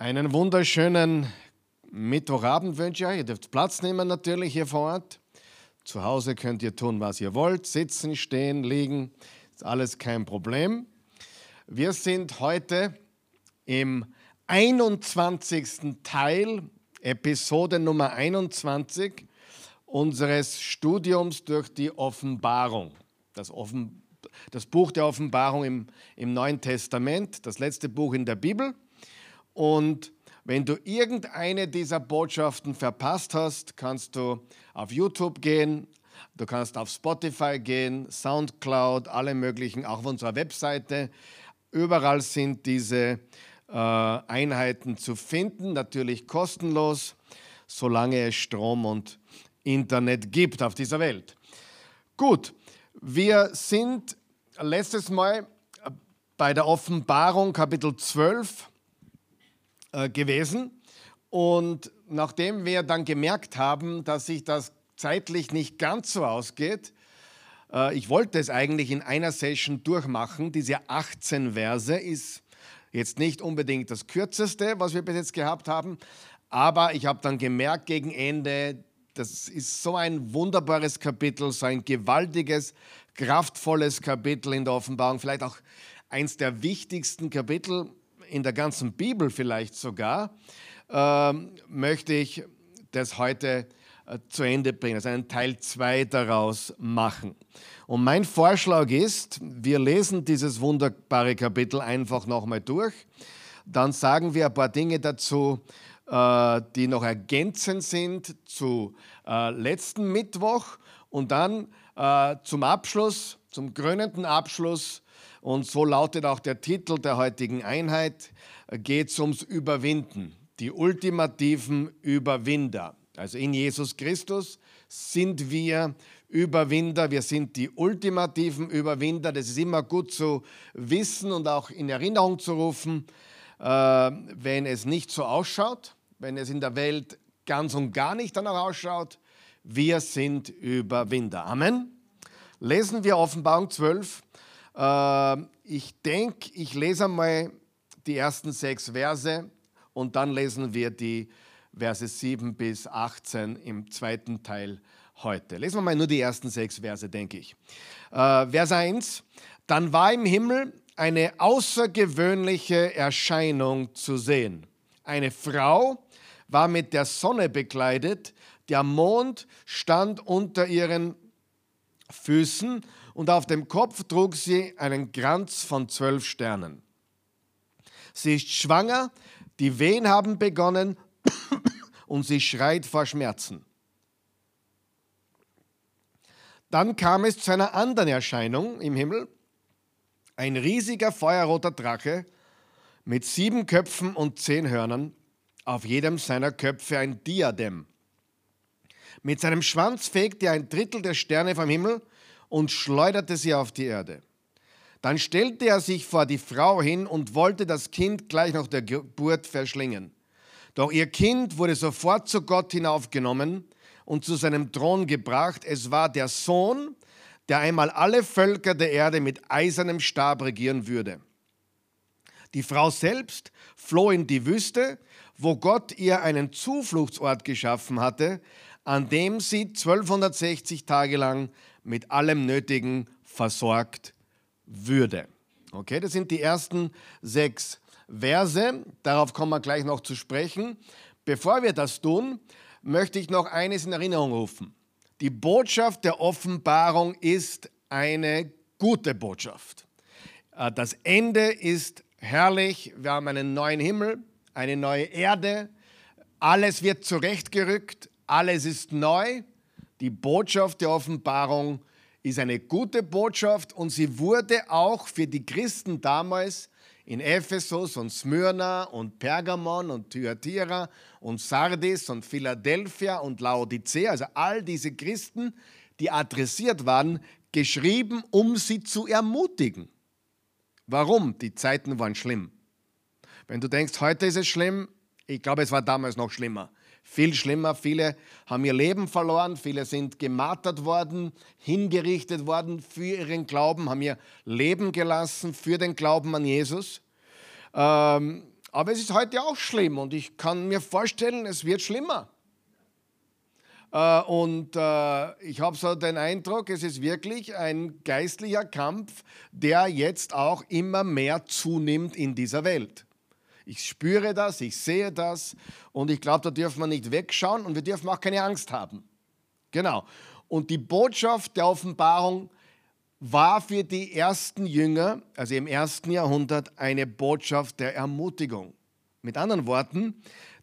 Einen wunderschönen Mittwochabend wünsche ich euch. Ihr dürft Platz nehmen natürlich hier vor Ort. Zu Hause könnt ihr tun, was ihr wollt. Sitzen, stehen, liegen. Ist alles kein Problem. Wir sind heute im 21. Teil, Episode Nummer 21 unseres Studiums durch die Offenbarung. Das, Offen, das Buch der Offenbarung im, im Neuen Testament, das letzte Buch in der Bibel. Und wenn du irgendeine dieser Botschaften verpasst hast, kannst du auf YouTube gehen, du kannst auf Spotify gehen, Soundcloud, alle möglichen, auch auf unserer Webseite. Überall sind diese äh, Einheiten zu finden, natürlich kostenlos, solange es Strom und Internet gibt auf dieser Welt. Gut, wir sind letztes Mal bei der Offenbarung Kapitel 12 äh, gewesen. Und nachdem wir dann gemerkt haben, dass sich das zeitlich nicht ganz so ausgeht, äh, ich wollte es eigentlich in einer Session durchmachen. Diese 18 Verse ist jetzt nicht unbedingt das kürzeste, was wir bis jetzt gehabt haben, aber ich habe dann gemerkt gegen Ende, das ist so ein wunderbares Kapitel, so ein gewaltiges, kraftvolles Kapitel in der Offenbarung, vielleicht auch eins der wichtigsten Kapitel in der ganzen Bibel vielleicht sogar, äh, möchte ich das heute äh, zu Ende bringen, also einen Teil 2 daraus machen. Und mein Vorschlag ist, wir lesen dieses wunderbare Kapitel einfach nochmal durch, dann sagen wir ein paar Dinge dazu, äh, die noch ergänzend sind zu äh, letzten Mittwoch und dann äh, zum Abschluss, zum krönenden Abschluss und so lautet auch der Titel der heutigen Einheit, geht es ums Überwinden, die ultimativen Überwinder. Also in Jesus Christus sind wir Überwinder, wir sind die ultimativen Überwinder. Das ist immer gut zu wissen und auch in Erinnerung zu rufen, äh, wenn es nicht so ausschaut, wenn es in der Welt ganz und gar nicht danach ausschaut. Wir sind Überwinder. Amen. Lesen wir Offenbarung 12, ähm, ich denke, ich lese einmal die ersten sechs Verse und dann lesen wir die Verse 7 bis 18 im zweiten Teil heute. Lesen wir mal nur die ersten sechs Verse, denke ich. Äh, Vers 1. Dann war im Himmel eine außergewöhnliche Erscheinung zu sehen. Eine Frau war mit der Sonne bekleidet, der Mond stand unter ihren Füßen und auf dem Kopf trug sie einen Kranz von zwölf Sternen. Sie ist schwanger, die Wehen haben begonnen und sie schreit vor Schmerzen. Dann kam es zu einer anderen Erscheinung im Himmel. Ein riesiger feuerroter Drache mit sieben Köpfen und zehn Hörnern, auf jedem seiner Köpfe ein Diadem. Mit seinem Schwanz fegte er ein Drittel der Sterne vom Himmel und schleuderte sie auf die Erde. Dann stellte er sich vor die Frau hin und wollte das Kind gleich nach der Geburt verschlingen. Doch ihr Kind wurde sofort zu Gott hinaufgenommen und zu seinem Thron gebracht. Es war der Sohn, der einmal alle Völker der Erde mit eisernem Stab regieren würde. Die Frau selbst floh in die Wüste, wo Gott ihr einen Zufluchtsort geschaffen hatte, an dem sie 1260 Tage lang mit allem Nötigen versorgt würde. Okay, das sind die ersten sechs Verse. Darauf kommen wir gleich noch zu sprechen. Bevor wir das tun, möchte ich noch eines in Erinnerung rufen. Die Botschaft der Offenbarung ist eine gute Botschaft. Äh, das Ende ist herrlich. Wir haben einen neuen Himmel, eine neue Erde. Alles wird zurechtgerückt. Alles ist neu. Die Botschaft der Offenbarung ist eine gute Botschaft und sie wurde auch für die Christen damals in Ephesus und Smyrna und Pergamon und Thyatira und Sardis und Philadelphia und Laodicea, also all diese Christen, die adressiert waren, geschrieben, um sie zu ermutigen. Warum? Die Zeiten waren schlimm. Wenn du denkst, heute ist es schlimm, ich glaube, es war damals noch schlimmer. Viel schlimmer, viele haben ihr Leben verloren, viele sind gemartert worden, hingerichtet worden für ihren Glauben, haben ihr Leben gelassen für den Glauben an Jesus. Ähm, Aber es ist heute auch schlimm und ich kann mir vorstellen, es wird schlimmer. Äh, und äh, ich habe so den Eindruck, es ist wirklich ein geistlicher Kampf, der jetzt auch immer mehr zunimmt in dieser Welt. Ich spüre das, ich sehe das und ich glaube, da dürfen wir nicht wegschauen und wir dürfen auch keine Angst haben. Genau. Und die Botschaft der Offenbarung war für die ersten Jünger, also im ersten Jahrhundert, eine Botschaft der Ermutigung. Mit anderen Worten,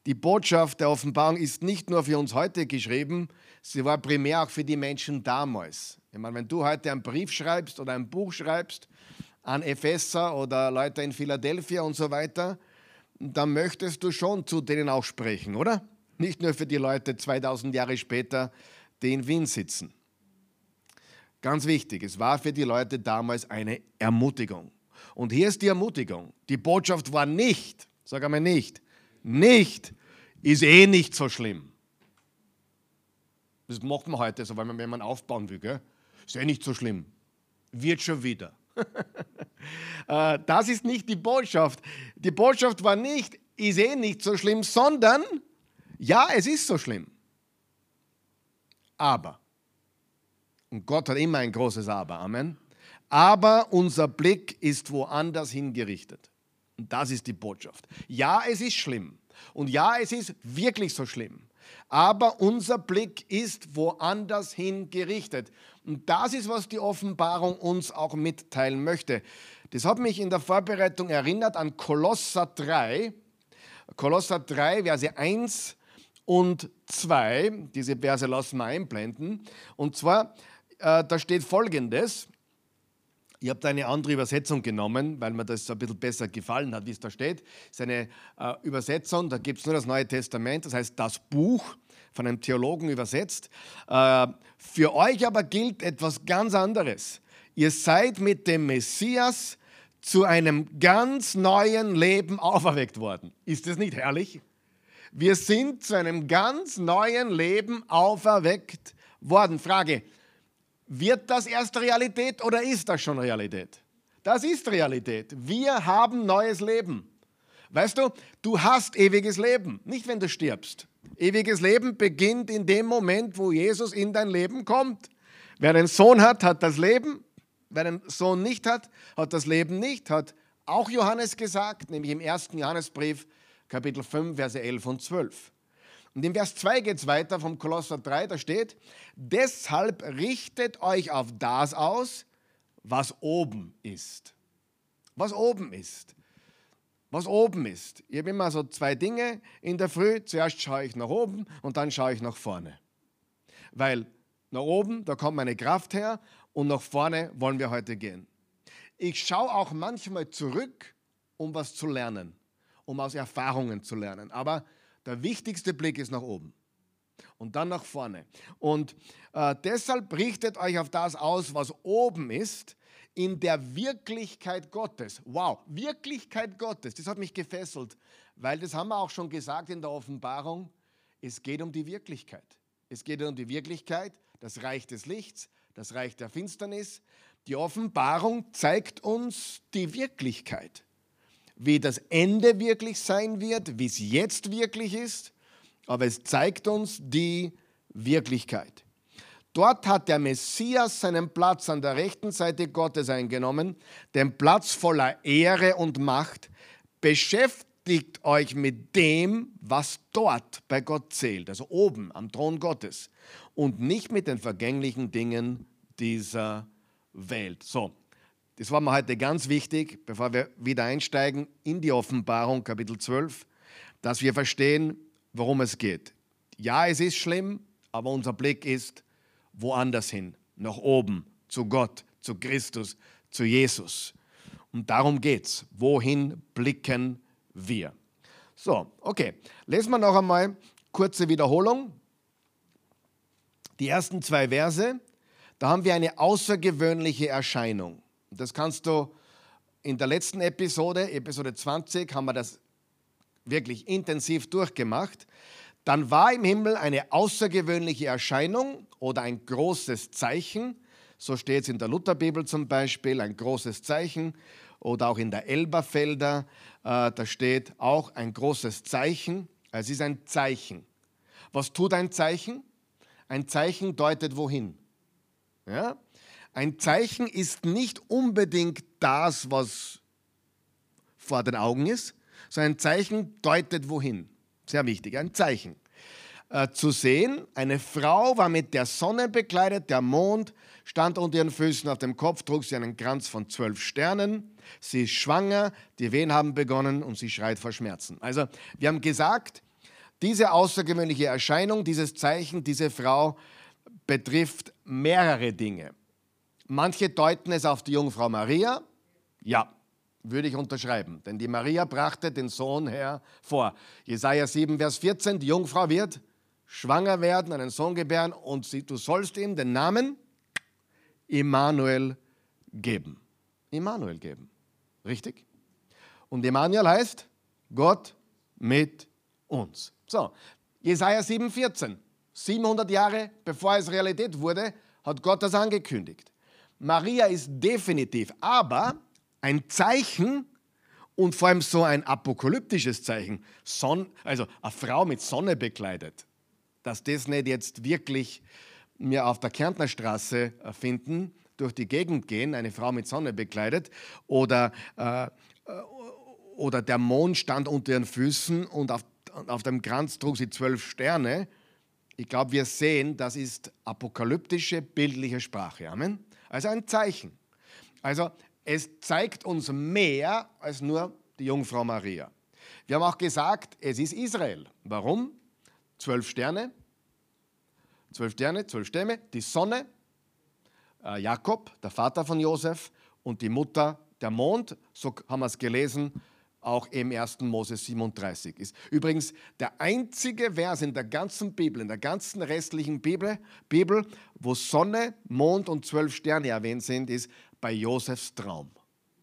die Botschaft der Offenbarung ist nicht nur für uns heute geschrieben, sie war primär auch für die Menschen damals. Ich meine, wenn du heute einen Brief schreibst oder ein Buch schreibst an Epheser oder Leute in Philadelphia und so weiter, dann möchtest du schon zu denen auch sprechen, oder? Nicht nur für die Leute 2000 Jahre später, die in Wien sitzen. Ganz wichtig, es war für die Leute damals eine Ermutigung. Und hier ist die Ermutigung. Die Botschaft war nicht, sag einmal nicht, nicht, ist eh nicht so schlimm. Das macht man heute so, weil man, wenn man aufbauen will, gell? ist eh nicht so schlimm. Wird schon wieder. Äh, das ist nicht die Botschaft. Die Botschaft war nicht, ist eh nicht so schlimm, sondern ja, es ist so schlimm. Aber, und Gott hat immer ein großes Aber, Amen. Aber unser Blick ist woanders hingerichtet. Und das ist die Botschaft. Ja, es ist schlimm. Und ja, es ist wirklich so schlimm. Aber unser Blick ist woanders hingerichtet. Und das ist, was die Offenbarung uns auch mitteilen möchte. Das hat mich in der Vorbereitung erinnert an Kolosser 3. Kolosser 3, Verse 1 und 2. Diese Verse lassen wir einblenden. Und zwar, äh, da steht folgendes. Ich habe eine andere Übersetzung genommen, weil mir das ein bisschen besser gefallen hat, wie es da steht. Es ist eine äh, Übersetzung, da gibt es nur das Neue Testament, das heißt das Buch, von einem Theologen übersetzt. Äh, für euch aber gilt etwas ganz anderes. Ihr seid mit dem Messias zu einem ganz neuen Leben auferweckt worden. Ist das nicht herrlich? Wir sind zu einem ganz neuen Leben auferweckt worden. Frage, wird das erst Realität oder ist das schon Realität? Das ist Realität. Wir haben neues Leben. Weißt du, du hast ewiges Leben, nicht wenn du stirbst. Ewiges Leben beginnt in dem Moment, wo Jesus in dein Leben kommt. Wer einen Sohn hat, hat das Leben. Wer einen Sohn nicht hat, hat das Leben nicht, hat auch Johannes gesagt, nämlich im ersten Johannesbrief, Kapitel 5, Verse 11 und 12. Und im Vers 2 geht es weiter vom Kolosser 3, da steht, deshalb richtet euch auf das aus, was oben ist. Was oben ist. Was oben ist. Ich habe immer so zwei Dinge in der Früh. Zuerst schaue ich nach oben und dann schaue ich nach vorne. Weil nach oben, da kommt meine Kraft her und nach vorne wollen wir heute gehen. Ich schaue auch manchmal zurück, um was zu lernen, um aus Erfahrungen zu lernen. Aber der wichtigste Blick ist nach oben und dann nach vorne. Und äh, deshalb richtet euch auf das aus, was oben ist, in der Wirklichkeit Gottes. Wow, Wirklichkeit Gottes, das hat mich gefesselt, weil das haben wir auch schon gesagt in der Offenbarung. Es geht um die Wirklichkeit. Es geht um die Wirklichkeit, das Reich des Lichts, das Reich der Finsternis. Die Offenbarung zeigt uns die Wirklichkeit wie das Ende wirklich sein wird, wie es jetzt wirklich ist, aber es zeigt uns die Wirklichkeit. Dort hat der Messias seinen Platz an der rechten Seite Gottes eingenommen, den Platz voller Ehre und Macht. Beschäftigt euch mit dem, was dort bei Gott zählt, also oben am Thron Gottes, und nicht mit den vergänglichen Dingen dieser Welt. So, das war mir heute ganz wichtig, bevor wir wieder einsteigen in die Offenbarung, Kapitel 12, dass wir verstehen, worum es geht. Ja, es ist schlimm, aber unser Blick ist woanders hin, nach oben, zu Gott, zu Christus, zu Jesus. Und darum geht es. Wohin blicken wir? So, okay. Lesen wir noch einmal kurze Wiederholung. Die ersten zwei Verse, da haben wir eine außergewöhnliche Erscheinung. Das kannst du in der letzten Episode, Episode 20, haben wir das wirklich intensiv durchgemacht. Dann war im Himmel eine außergewöhnliche Erscheinung oder ein großes Zeichen. So steht es in der Lutherbibel zum Beispiel, ein großes Zeichen. oder auch in der Elberfelder, äh, da steht auch ein großes Zeichen. Es ist ein Zeichen. Was tut ein Zeichen? Ein Zeichen deutet wohin? Ja? Ein Zeichen ist nicht unbedingt das, was vor den Augen ist, sondern ein Zeichen deutet wohin. Sehr wichtig, ein Zeichen. Äh, zu sehen, eine Frau war mit der Sonne bekleidet, der Mond stand unter ihren Füßen, auf dem Kopf trug sie einen Kranz von zwölf Sternen. Sie ist schwanger, die Wehen haben begonnen und sie schreit vor Schmerzen. Also, wir haben gesagt, diese außergewöhnliche Erscheinung, dieses Zeichen, diese Frau betrifft mehrere Dinge. Manche deuten es auf die Jungfrau Maria. Ja, würde ich unterschreiben, denn die Maria brachte den Sohn hervor. Jesaja 7, Vers 14, die Jungfrau wird schwanger werden, einen Sohn gebären und sie, du sollst ihm den Namen Immanuel geben. Immanuel geben. Richtig? Und Immanuel heißt Gott mit uns. So, Jesaja 7, 14. 700 Jahre bevor es Realität wurde, hat Gott das angekündigt. Maria ist definitiv, aber ein Zeichen und vor allem so ein apokalyptisches Zeichen, Son also eine Frau mit Sonne bekleidet, dass das nicht jetzt wirklich mir auf der Kärntner Straße äh, finden, durch die Gegend gehen, eine Frau mit Sonne bekleidet, oder, äh, äh, oder der Mond stand unter ihren Füßen und auf, auf dem Kranz trug sie zwölf Sterne. Ich glaube, wir sehen, das ist apokalyptische, bildliche Sprache. Amen. Also ein Zeichen. Also es zeigt uns mehr als nur die Jungfrau Maria. Wir haben auch gesagt, es ist Israel. Warum? Zwölf Sterne, zwölf Sterne, zwölf Stämme, die Sonne, äh, Jakob, der Vater von Josef, und die Mutter, der Mond, so haben wir es gelesen, auch im 1. Mose 37 ist. Übrigens der einzige Vers in der ganzen Bibel, in der ganzen restlichen Bibel, Bibel wo Sonne, Mond und zwölf Sterne erwähnt sind, ist bei Josefs Traum.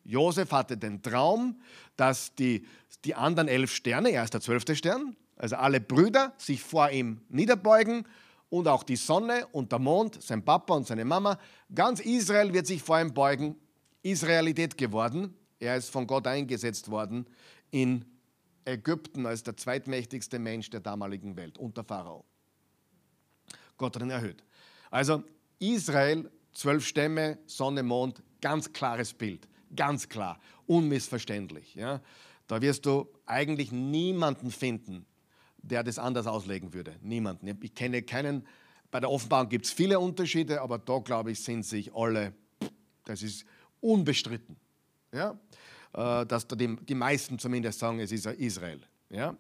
Josef hatte den Traum, dass die, die anderen elf Sterne, er ist der zwölfte Stern, also alle Brüder, sich vor ihm niederbeugen und auch die Sonne und der Mond, sein Papa und seine Mama, ganz Israel wird sich vor ihm beugen. Israelität geworden. Er ist von Gott eingesetzt worden in Ägypten als der zweitmächtigste Mensch der damaligen Welt unter Pharao. Gott ihn erhöht. Also Israel, zwölf Stämme, Sonne, Mond, ganz klares Bild, ganz klar, unmissverständlich. Ja? Da wirst du eigentlich niemanden finden, der das anders auslegen würde. Niemanden. Ich kenne keinen. Bei der Offenbarung gibt es viele Unterschiede, aber da glaube ich, sind sich alle, das ist unbestritten ja? Äh, dass die, meisten zumindest sagen, es ist Israel. Ja?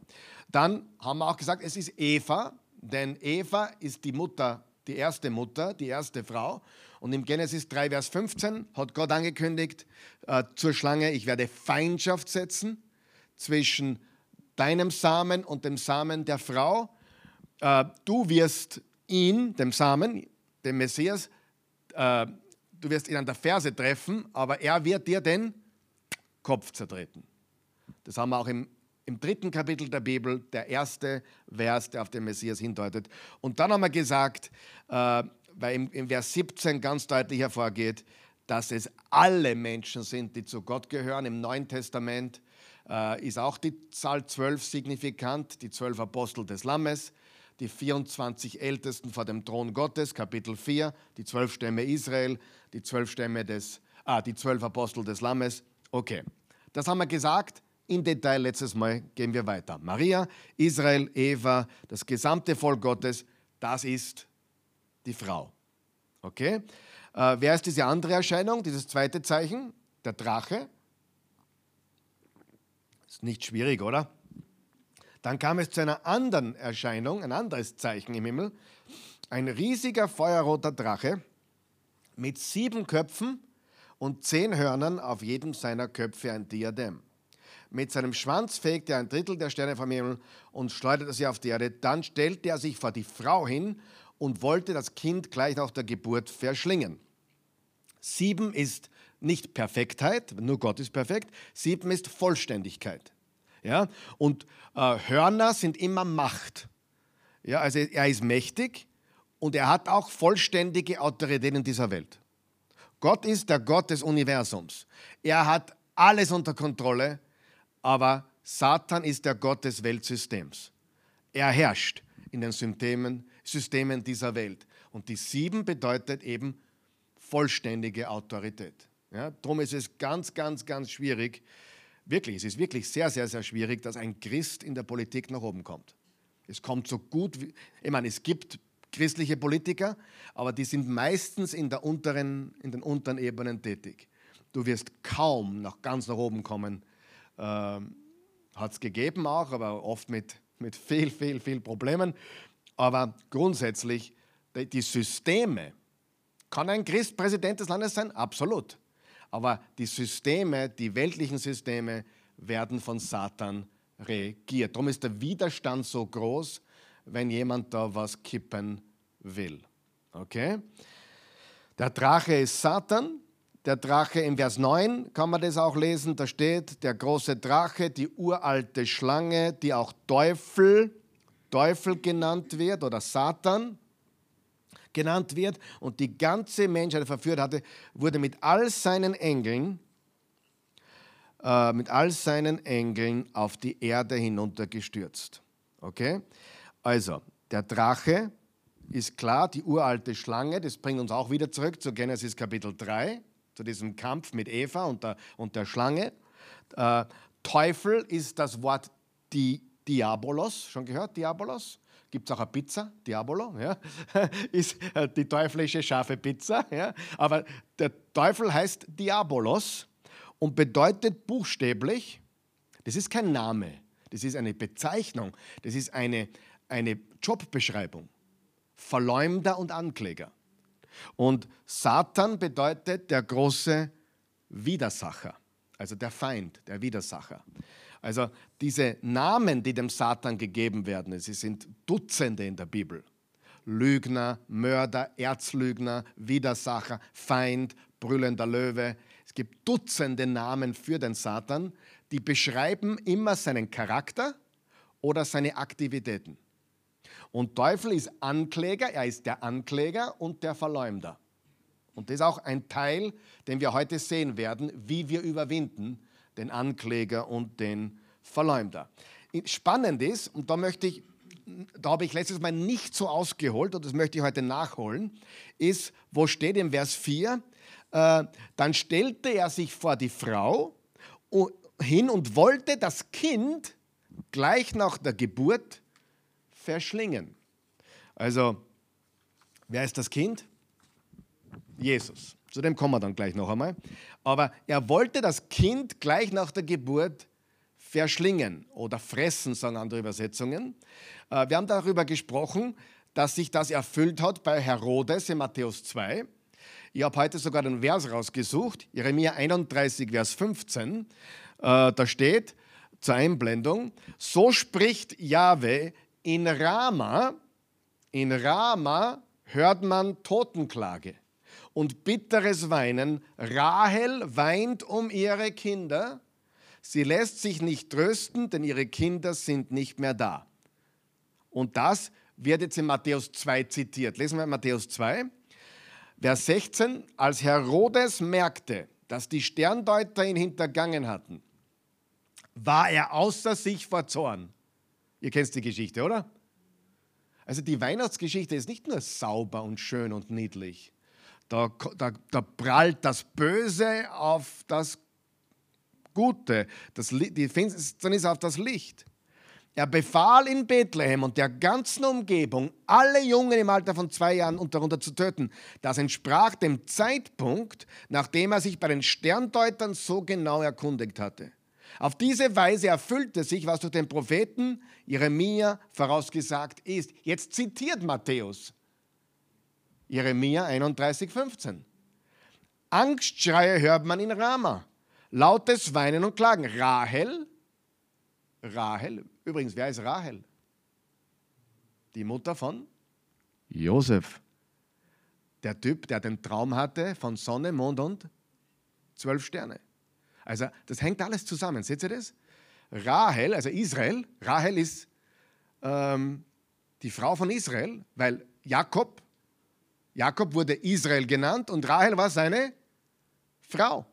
Dann haben wir auch gesagt, es ist Eva, denn Eva ist die Mutter, die erste Mutter, die erste Frau. Und im Genesis 3, Vers 15 hat Gott angekündigt äh, zur Schlange, ich werde Feindschaft setzen zwischen deinem Samen und dem Samen der Frau. Äh, du wirst ihn, dem Samen, dem Messias, äh, du wirst ihn an der Ferse treffen, aber er wird dir den Kopf zertreten. Das haben wir auch im, im dritten Kapitel der Bibel, der erste Vers, der auf den Messias hindeutet. Und dann haben wir gesagt, äh, weil im, im Vers 17 ganz deutlich hervorgeht, dass es alle Menschen sind, die zu Gott gehören. Im Neuen Testament äh, ist auch die Zahl 12 signifikant, die zwölf Apostel des Lammes, die 24 Ältesten vor dem Thron Gottes, Kapitel 4, die zwölf Stämme Israel, die zwölf Stämme des, ah, die zwölf Apostel des Lammes, Okay, das haben wir gesagt. In Detail letztes Mal gehen wir weiter. Maria, Israel, Eva, das gesamte Volk Gottes, das ist die Frau. Okay? Äh, wer ist diese andere Erscheinung, dieses zweite Zeichen? Der Drache. Ist nicht schwierig, oder? Dann kam es zu einer anderen Erscheinung, ein anderes Zeichen im Himmel. Ein riesiger feuerroter Drache mit sieben Köpfen und zehn Hörnern auf jedem seiner Köpfe ein Diadem. Mit seinem Schwanz fegte er ein Drittel der Sterne vom Himmel und schleuderte sie auf die Erde. Dann stellte er sich vor die Frau hin und wollte das Kind gleich nach der Geburt verschlingen. Sieben ist nicht Perfektheit, nur Gott ist perfekt. Sieben ist Vollständigkeit. Ja? Und äh, Hörner sind immer Macht. Ja, also er ist mächtig und er hat auch vollständige Autorität in dieser Welt. Gott ist der Gott des Universums. Er hat alles unter Kontrolle, aber Satan ist der Gott des Weltsystems. Er herrscht in den Systemen, Systemen dieser Welt. Und die sieben bedeutet eben vollständige Autorität. Ja, darum ist es ganz, ganz, ganz schwierig, wirklich, es ist wirklich sehr, sehr, sehr schwierig, dass ein Christ in der Politik nach oben kommt. Es kommt so gut, wie, ich meine, es gibt christliche Politiker, aber die sind meistens in, der unteren, in den unteren Ebenen tätig. Du wirst kaum nach ganz nach oben kommen. Ähm, Hat es gegeben auch, aber oft mit, mit viel, viel, viel Problemen. Aber grundsätzlich, die Systeme, kann ein Christ Präsident des Landes sein? Absolut. Aber die Systeme, die weltlichen Systeme, werden von Satan regiert. Darum ist der Widerstand so groß, wenn jemand da was kippen will. Okay? Der Drache ist Satan. Der Drache im Vers 9 kann man das auch lesen. Da steht der große Drache, die uralte Schlange, die auch Teufel, Teufel genannt wird oder Satan genannt wird und die ganze Menschheit verführt hatte, wurde mit all seinen Engeln, äh, mit all seinen Engeln auf die Erde hinuntergestürzt. Okay? Also, der Drache ist klar, die uralte Schlange, das bringt uns auch wieder zurück zu Genesis Kapitel 3, zu diesem Kampf mit Eva und der, und der Schlange. Äh, Teufel ist das Wort die, Diabolos, schon gehört, Diabolos? Gibt es auch eine Pizza, Diabolo, ja? ist äh, die teuflische scharfe Pizza. Ja? Aber der Teufel heißt Diabolos und bedeutet buchstäblich, das ist kein Name, das ist eine Bezeichnung, das ist eine, eine Jobbeschreibung. Verleumder und Ankläger. Und Satan bedeutet der große Widersacher, also der Feind, der Widersacher. Also diese Namen, die dem Satan gegeben werden, sie sind Dutzende in der Bibel. Lügner, Mörder, Erzlügner, Widersacher, Feind, brüllender Löwe. Es gibt Dutzende Namen für den Satan, die beschreiben immer seinen Charakter oder seine Aktivitäten. Und Teufel ist Ankläger, er ist der Ankläger und der Verleumder. Und das ist auch ein Teil, den wir heute sehen werden, wie wir überwinden den Ankläger und den Verleumder. Spannend ist, und da möchte ich, da habe ich letztes Mal nicht so ausgeholt und das möchte ich heute nachholen, ist, wo steht im Vers 4, äh, dann stellte er sich vor die Frau hin und wollte das Kind gleich nach der Geburt verschlingen. Also, wer ist das Kind? Jesus. Zu dem kommen wir dann gleich noch einmal. Aber er wollte das Kind gleich nach der Geburt verschlingen oder fressen, sagen andere Übersetzungen. Äh, wir haben darüber gesprochen, dass sich das erfüllt hat bei Herodes in Matthäus 2. Ich habe heute sogar den Vers rausgesucht, Jeremia 31, Vers 15. Äh, da steht zur Einblendung, so spricht Jahwe, in Rama, in Rama hört man Totenklage und bitteres Weinen. Rahel weint um ihre Kinder. Sie lässt sich nicht trösten, denn ihre Kinder sind nicht mehr da. Und das wird jetzt in Matthäus 2 zitiert. Lesen wir Matthäus 2, Vers 16. Als Herodes merkte, dass die Sterndeuter ihn hintergangen hatten, war er außer sich vor Zorn. Ihr kennt die Geschichte, oder? Also die Weihnachtsgeschichte ist nicht nur sauber und schön und niedlich. Da, da, da prallt das Böse auf das Gute. Das, die Finsternis auf das Licht. Er befahl in Bethlehem und der ganzen Umgebung, alle Jungen im Alter von zwei Jahren und darunter zu töten. Das entsprach dem Zeitpunkt, nachdem er sich bei den Sterndeutern so genau erkundigt hatte. Auf diese Weise erfüllte sich, was durch den Propheten Jeremia vorausgesagt ist. Jetzt zitiert Matthäus Jeremia 31, 15. Angstschreie hört man in Rama, lautes Weinen und Klagen. Rahel, Rahel, übrigens, wer ist Rahel? Die Mutter von Josef. Der Typ, der den Traum hatte von Sonne, Mond und zwölf Sterne. Also das hängt alles zusammen. Seht ihr das? Rahel, also Israel, Rahel ist ähm, die Frau von Israel, weil Jakob, Jakob wurde Israel genannt und Rahel war seine Frau.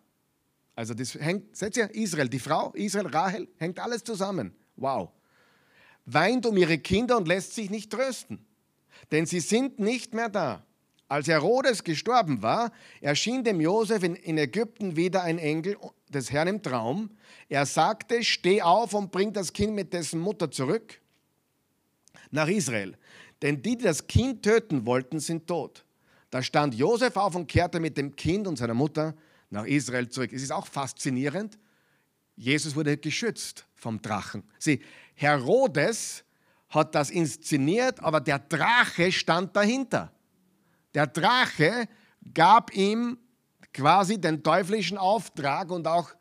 Also das hängt, seht ihr, Israel, die Frau, Israel, Rahel, hängt alles zusammen. Wow. Weint um ihre Kinder und lässt sich nicht trösten, denn sie sind nicht mehr da. Als Herodes gestorben war, erschien dem Josef in, Ägypten wieder ein Engel des Herrn im Traum. Er sagte, steh auf und bring das Kind mit dessen Mutter zurück nach Israel. Denn die, die das Kind töten wollten, sind tot. Da stand Josef auf und kehrte mit dem Kind und seiner Mutter nach Israel zurück. Es ist auch faszinierend. Jesus wurde geschützt vom Drachen. Sieh, Herodes hat das inszeniert, aber der Drache stand dahinter. Der Drache gab ihm quasi den teuflischen Auftrag und auch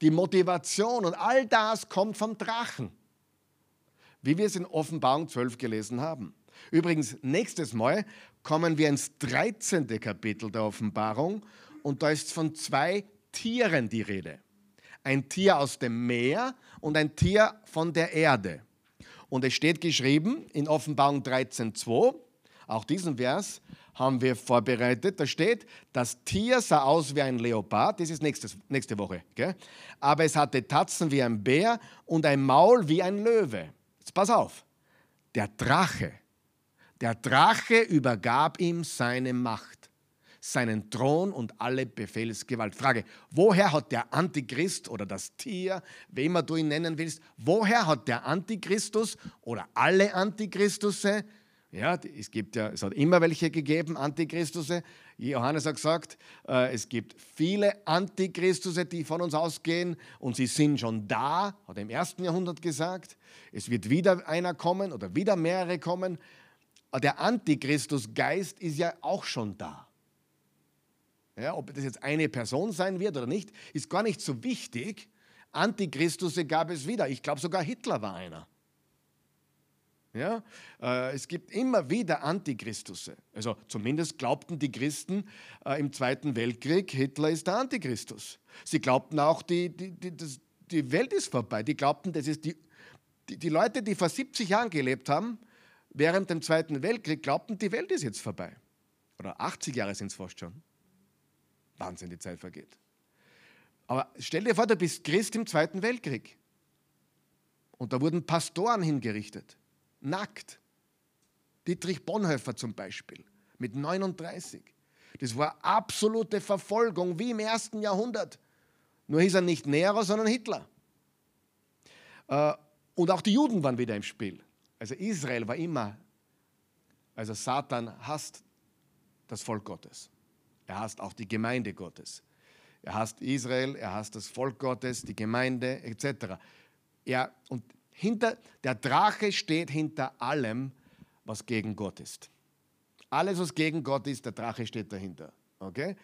die Motivation und all das kommt vom Drachen, wie wir es in Offenbarung 12 gelesen haben. Übrigens, nächstes Mal kommen wir ins 13. Kapitel der Offenbarung und da ist von zwei Tieren die Rede. Ein Tier aus dem Meer und ein Tier von der Erde. Und es steht geschrieben in Offenbarung 13.2, auch diesen Vers haben wir vorbereitet. Da steht, das Tier sah aus wie ein Leopard, das ist nächstes, nächste Woche, gell? aber es hatte Tatzen wie ein Bär und ein Maul wie ein Löwe. Jetzt pass auf, der Drache, der Drache übergab ihm seine Macht, seinen Thron und alle Befehlsgewalt. Frage, woher hat der Antichrist oder das Tier, wie immer du ihn nennen willst, woher hat der Antichristus oder alle Antichristusse ja, es, gibt ja, es hat immer welche gegeben, Antichristusse. Johannes hat gesagt, äh, es gibt viele Antichristusse, die von uns ausgehen und sie sind schon da, hat er im ersten Jahrhundert gesagt. Es wird wieder einer kommen oder wieder mehrere kommen. Der Antichristusgeist ist ja auch schon da. Ja, ob das jetzt eine Person sein wird oder nicht, ist gar nicht so wichtig. Antichristusse gab es wieder. Ich glaube, sogar Hitler war einer. Ja? Äh, es gibt immer wieder Antichristusse. Also zumindest glaubten die Christen äh, im Zweiten Weltkrieg, Hitler ist der Antichristus. Sie glaubten auch, die, die, die, die Welt ist vorbei. Die glaubten, das ist die, die Leute, die vor 70 Jahren gelebt haben, während dem Zweiten Weltkrieg, glaubten, die Welt ist jetzt vorbei. Oder 80 Jahre sind es fast schon. Wahnsinn, die Zeit vergeht. Aber stell dir vor, du bist Christ im Zweiten Weltkrieg. Und da wurden Pastoren hingerichtet nackt. Dietrich Bonhoeffer zum Beispiel mit 39. Das war absolute Verfolgung, wie im ersten Jahrhundert. Nur hieß er nicht Nero, sondern Hitler. Äh, und auch die Juden waren wieder im Spiel. Also Israel war immer, also Satan hasst das Volk Gottes. Er hasst auch die Gemeinde Gottes. Er hasst Israel, er hasst das Volk Gottes, die Gemeinde etc. Er, und hinter, der Drache steht hinter allem, was gegen Gott ist. Alles, was gegen Gott ist, der Drache steht dahinter. Okay?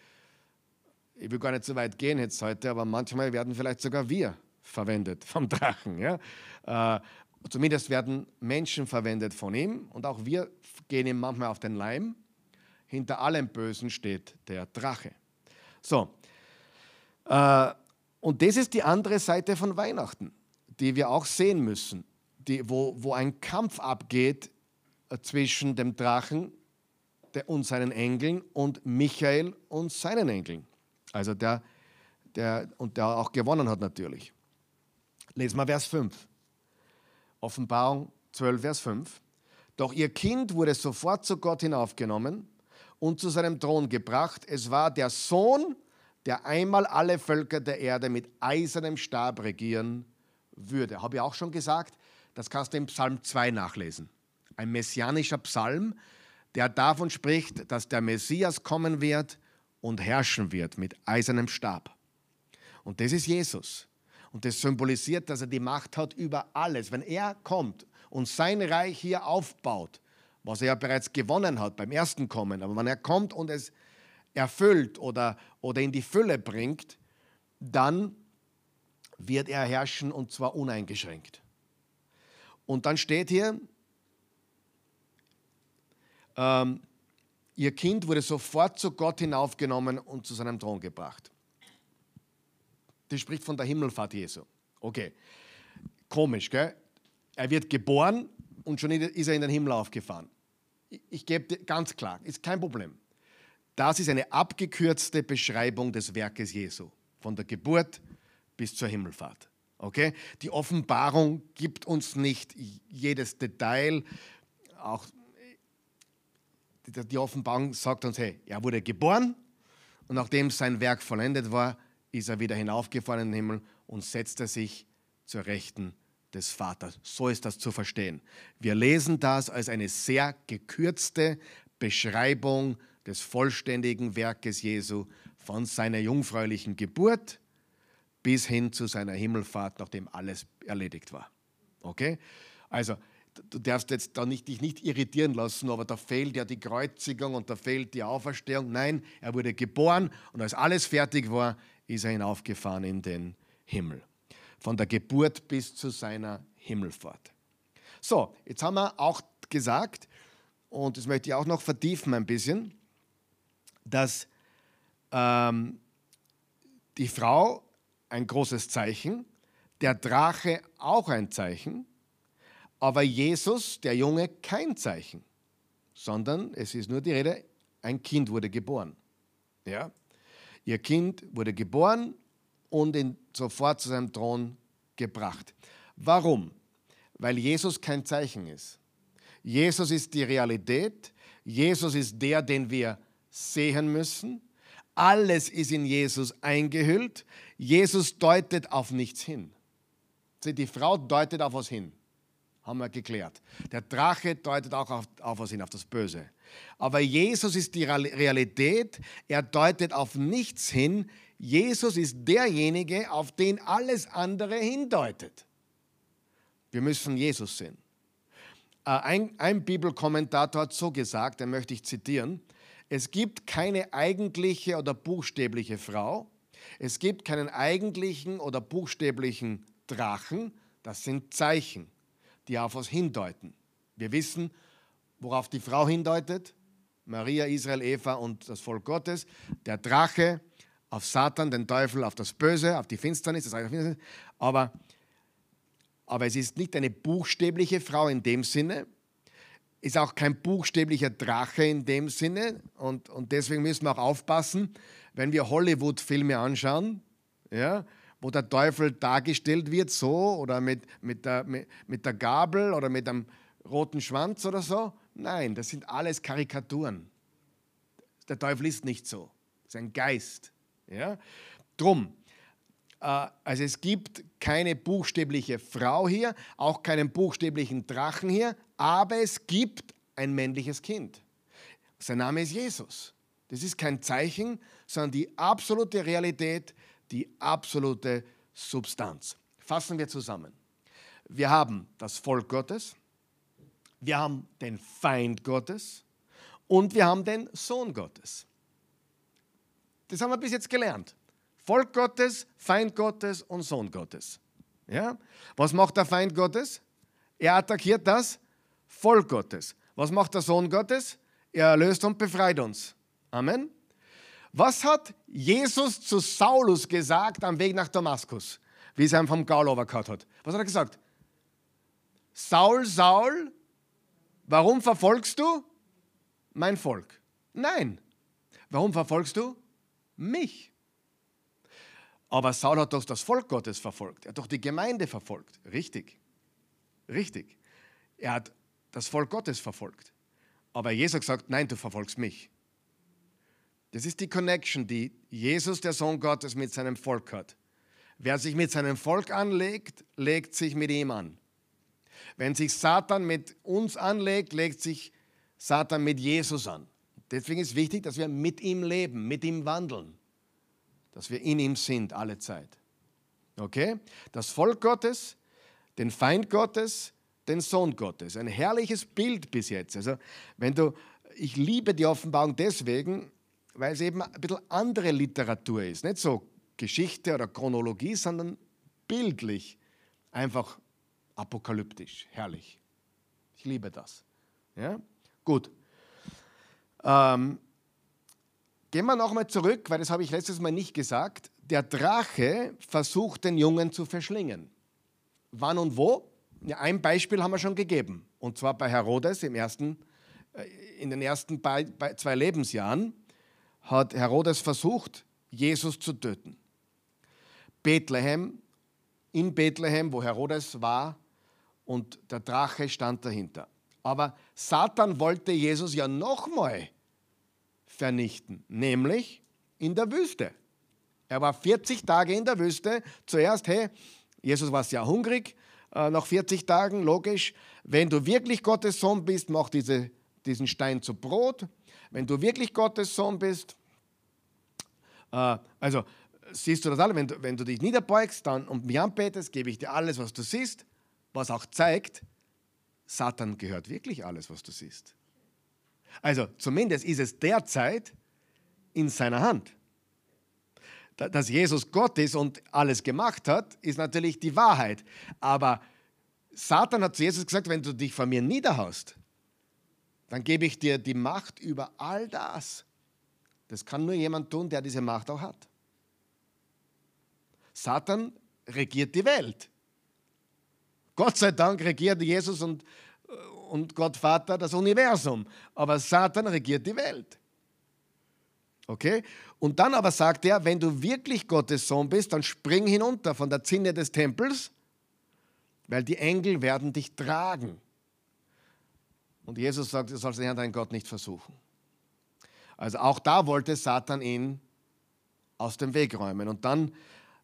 Ich will gar nicht so weit gehen jetzt heute, aber manchmal werden vielleicht sogar wir verwendet vom Drachen. Ja? Äh, zumindest werden Menschen verwendet von ihm und auch wir gehen ihm manchmal auf den Leim. Hinter allem Bösen steht der Drache. So, äh, und das ist die andere Seite von Weihnachten die wir auch sehen müssen, die, wo, wo ein Kampf abgeht äh, zwischen dem Drachen und seinen Engeln und Michael und seinen Engeln. Also der, der, und der auch gewonnen hat natürlich. Lesen wir Vers 5. Offenbarung 12, Vers 5. Doch ihr Kind wurde sofort zu Gott hinaufgenommen und zu seinem Thron gebracht. Es war der Sohn, der einmal alle Völker der Erde mit eisernem Stab regieren würde. Habe ich auch schon gesagt, das kannst du im Psalm 2 nachlesen. Ein messianischer Psalm, der davon spricht, dass der Messias kommen wird und herrschen wird mit eisernem Stab. Und das ist Jesus. Und das symbolisiert, dass er die Macht hat über alles. Wenn er kommt und sein Reich hier aufbaut, was er ja bereits gewonnen hat beim ersten Kommen, aber wenn er kommt und es erfüllt oder, oder in die Fülle bringt, dann wird er herrschen und zwar uneingeschränkt. Und dann steht hier, ähm, ihr Kind wurde sofort zu Gott hinaufgenommen und zu seinem Thron gebracht. Das spricht von der Himmelfahrt Jesu. Okay, komisch, gell? Er wird geboren und schon ist er in den Himmel aufgefahren. Ich, ich gebe ganz klar, ist kein Problem. Das ist eine abgekürzte Beschreibung des Werkes Jesu von der Geburt bis zur Himmelfahrt. Okay? Die Offenbarung gibt uns nicht jedes Detail. Auch die Offenbarung sagt uns, hey, er wurde geboren und nachdem sein Werk vollendet war, ist er wieder hinaufgefahren in den Himmel und setzte sich zur Rechten des Vaters. So ist das zu verstehen. Wir lesen das als eine sehr gekürzte Beschreibung des vollständigen Werkes Jesu von seiner jungfräulichen Geburt bis hin zu seiner Himmelfahrt, nachdem alles erledigt war. Okay? Also, du darfst jetzt da nicht, dich nicht irritieren lassen, aber da fehlt ja die Kreuzigung und da fehlt die Auferstehung. Nein, er wurde geboren und als alles fertig war, ist er hinaufgefahren in den Himmel. Von der Geburt bis zu seiner Himmelfahrt. So, jetzt haben wir auch gesagt, und das möchte ich auch noch vertiefen ein bisschen, dass ähm, die Frau ein großes Zeichen, der Drache auch ein Zeichen, aber Jesus, der Junge, kein Zeichen, sondern es ist nur die Rede, ein Kind wurde geboren. Ja? Ihr Kind wurde geboren und ihn sofort zu seinem Thron gebracht. Warum? Weil Jesus kein Zeichen ist. Jesus ist die Realität. Jesus ist der, den wir sehen müssen. Alles ist in Jesus eingehüllt. Jesus deutet auf nichts hin. Die Frau deutet auf was hin. Haben wir geklärt. Der Drache deutet auch auf, auf was hin, auf das Böse. Aber Jesus ist die Realität. Er deutet auf nichts hin. Jesus ist derjenige, auf den alles andere hindeutet. Wir müssen Jesus sehen. Äh, ein, ein Bibelkommentator hat so gesagt, den möchte ich zitieren. Es gibt keine eigentliche oder buchstäbliche Frau. Es gibt keinen eigentlichen oder buchstäblichen Drachen. Das sind Zeichen, die auf was hindeuten. Wir wissen, worauf die Frau hindeutet. Maria, Israel, Eva und das Volk Gottes. Der Drache auf Satan, den Teufel, auf das Böse, auf die Finsternis. Das Finsternis. Aber, aber es ist nicht eine buchstäbliche Frau in dem Sinne, ist auch kein buchstäblicher Drache in dem Sinne. Und, und deswegen müssen wir auch aufpassen, wenn wir Hollywood-Filme anschauen, ja, wo der Teufel dargestellt wird, so oder mit, mit, der, mit, mit der Gabel oder mit einem roten Schwanz oder so. Nein, das sind alles Karikaturen. Der Teufel ist nicht so. Das ist ein Geist. Ja? Drum, also es gibt keine buchstäbliche Frau hier, auch keinen buchstäblichen Drachen hier, aber es gibt ein männliches Kind. Sein Name ist Jesus. Das ist kein Zeichen, sondern die absolute Realität, die absolute Substanz. Fassen wir zusammen. Wir haben das Volk Gottes, wir haben den Feind Gottes und wir haben den Sohn Gottes. Das haben wir bis jetzt gelernt. Volk Gottes, Feind Gottes und Sohn Gottes. Ja? Was macht der Feind Gottes? Er attackiert das Volk Gottes. Was macht der Sohn Gottes? Er erlöst und befreit uns. Amen. Was hat Jesus zu Saulus gesagt am Weg nach Damaskus, wie es ihm vom Gaul overcut hat? Was hat er gesagt? Saul, Saul, warum verfolgst du mein Volk? Nein. Warum verfolgst du mich? Aber Saul hat doch das Volk Gottes verfolgt. Er hat doch die Gemeinde verfolgt. Richtig. Richtig. Er hat das Volk Gottes verfolgt. Aber Jesus sagt, nein, du verfolgst mich. Das ist die Connection, die Jesus, der Sohn Gottes, mit seinem Volk hat. Wer sich mit seinem Volk anlegt, legt sich mit ihm an. Wenn sich Satan mit uns anlegt, legt sich Satan mit Jesus an. Deswegen ist wichtig, dass wir mit ihm leben, mit ihm wandeln, dass wir in ihm sind alle Zeit. Okay? Das Volk Gottes, den Feind Gottes, den Sohn Gottes. Ein herrliches Bild bis jetzt. Also, wenn du, ich liebe die Offenbarung deswegen, weil es eben ein bisschen andere Literatur ist. Nicht so Geschichte oder Chronologie, sondern bildlich. Einfach apokalyptisch. Herrlich. Ich liebe das. Ja? Gut. Ähm, gehen wir nochmal zurück, weil das habe ich letztes Mal nicht gesagt. Der Drache versucht den Jungen zu verschlingen. Wann und wo? Ja, ein Beispiel haben wir schon gegeben, und zwar bei Herodes im ersten, äh, in den ersten zwei Lebensjahren hat Herodes versucht, Jesus zu töten. Bethlehem, in Bethlehem, wo Herodes war, und der Drache stand dahinter. Aber Satan wollte Jesus ja nochmal vernichten, nämlich in der Wüste. Er war 40 Tage in der Wüste. Zuerst, hey, Jesus war sehr hungrig, äh, nach 40 Tagen, logisch. Wenn du wirklich Gottes Sohn bist, mach diese, diesen Stein zu Brot. Wenn du wirklich Gottes Sohn bist, äh, also siehst du das alle, wenn du, wenn du dich niederbeugst dann und mich anbetest, gebe ich dir alles, was du siehst, was auch zeigt, Satan gehört wirklich alles, was du siehst. Also zumindest ist es derzeit in seiner Hand. Dass Jesus Gott ist und alles gemacht hat, ist natürlich die Wahrheit. Aber Satan hat zu Jesus gesagt, wenn du dich von mir niederhaust, dann gebe ich dir die Macht über all das. Das kann nur jemand tun, der diese Macht auch hat. Satan regiert die Welt. Gott sei Dank regiert Jesus und, und Gott Vater das Universum. Aber Satan regiert die Welt. Okay? Und dann aber sagt er, wenn du wirklich Gottes Sohn bist, dann spring hinunter von der Zinne des Tempels, weil die Engel werden dich tragen. Und Jesus sagt, du sollst den Herrn deinen Gott nicht versuchen. Also auch da wollte Satan ihn aus dem Weg räumen. Und dann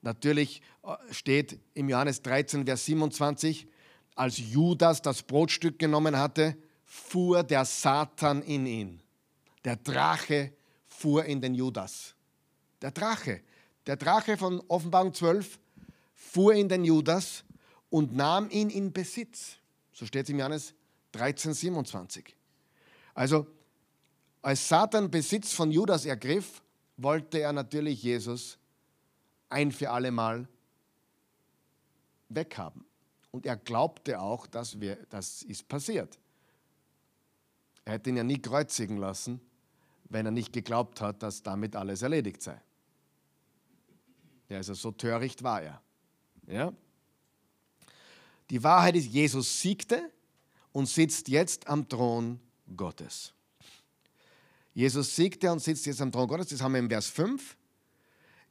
Natürlich äh, steht im Johannes 13, Vers 27, als Judas das Brotstück genommen hatte, fuhr der Satan in ihn. Der Drache fuhr in den Judas. Der Drache, der Drache von Offenbarung 12 fuhr in den Judas und nahm ihn in Besitz. So steht es im Johannes 13, 27. Also, als Satan Besitz von Judas ergriff, wollte er natürlich Jesus ein für alle Mal weghaben. Und er glaubte auch, dass wir, das ist passiert. Er hätte ihn ja nie kreuzigen lassen, wenn er nicht geglaubt hat, dass damit alles erledigt sei. Ja, also so töricht war er. Ja? Die Wahrheit ist, Jesus siegte und sitzt jetzt am Thron Gottes. Jesus siegte und sitzt jetzt am Thron Gottes, das haben wir im Vers 5.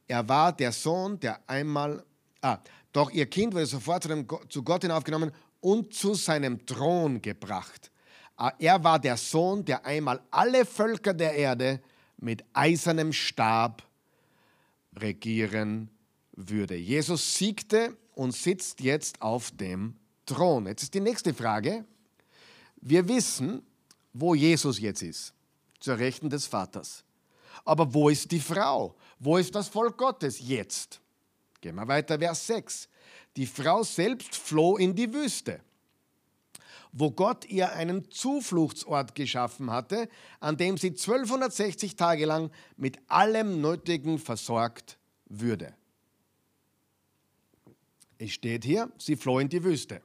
Er war der Sohn, der einmal, ah, doch ihr Kind wurde sofort zu, Gott hinaufgenommen und zu seinem Thron gebracht. Ah, er war der Sohn, der einmal alle Völker der Erde mit eisernem Stab regieren würde. Jesus siegte und sitzt jetzt auf dem Thron. Jetzt ist die nächste Frage. Wir wissen, wo Jesus jetzt ist, zur Rechten des Vaters. Aber wo ist die Frau? Wo ist das Volk Gottes jetzt? Gehen wir weiter, Vers 6. Die Frau selbst floh in die Wüste, wo Gott ihr einen Zufluchtsort geschaffen hatte, an dem sie 1260 Tage lang mit allem Nötigen versorgt würde. Es steht hier, sie floh in die Wüste.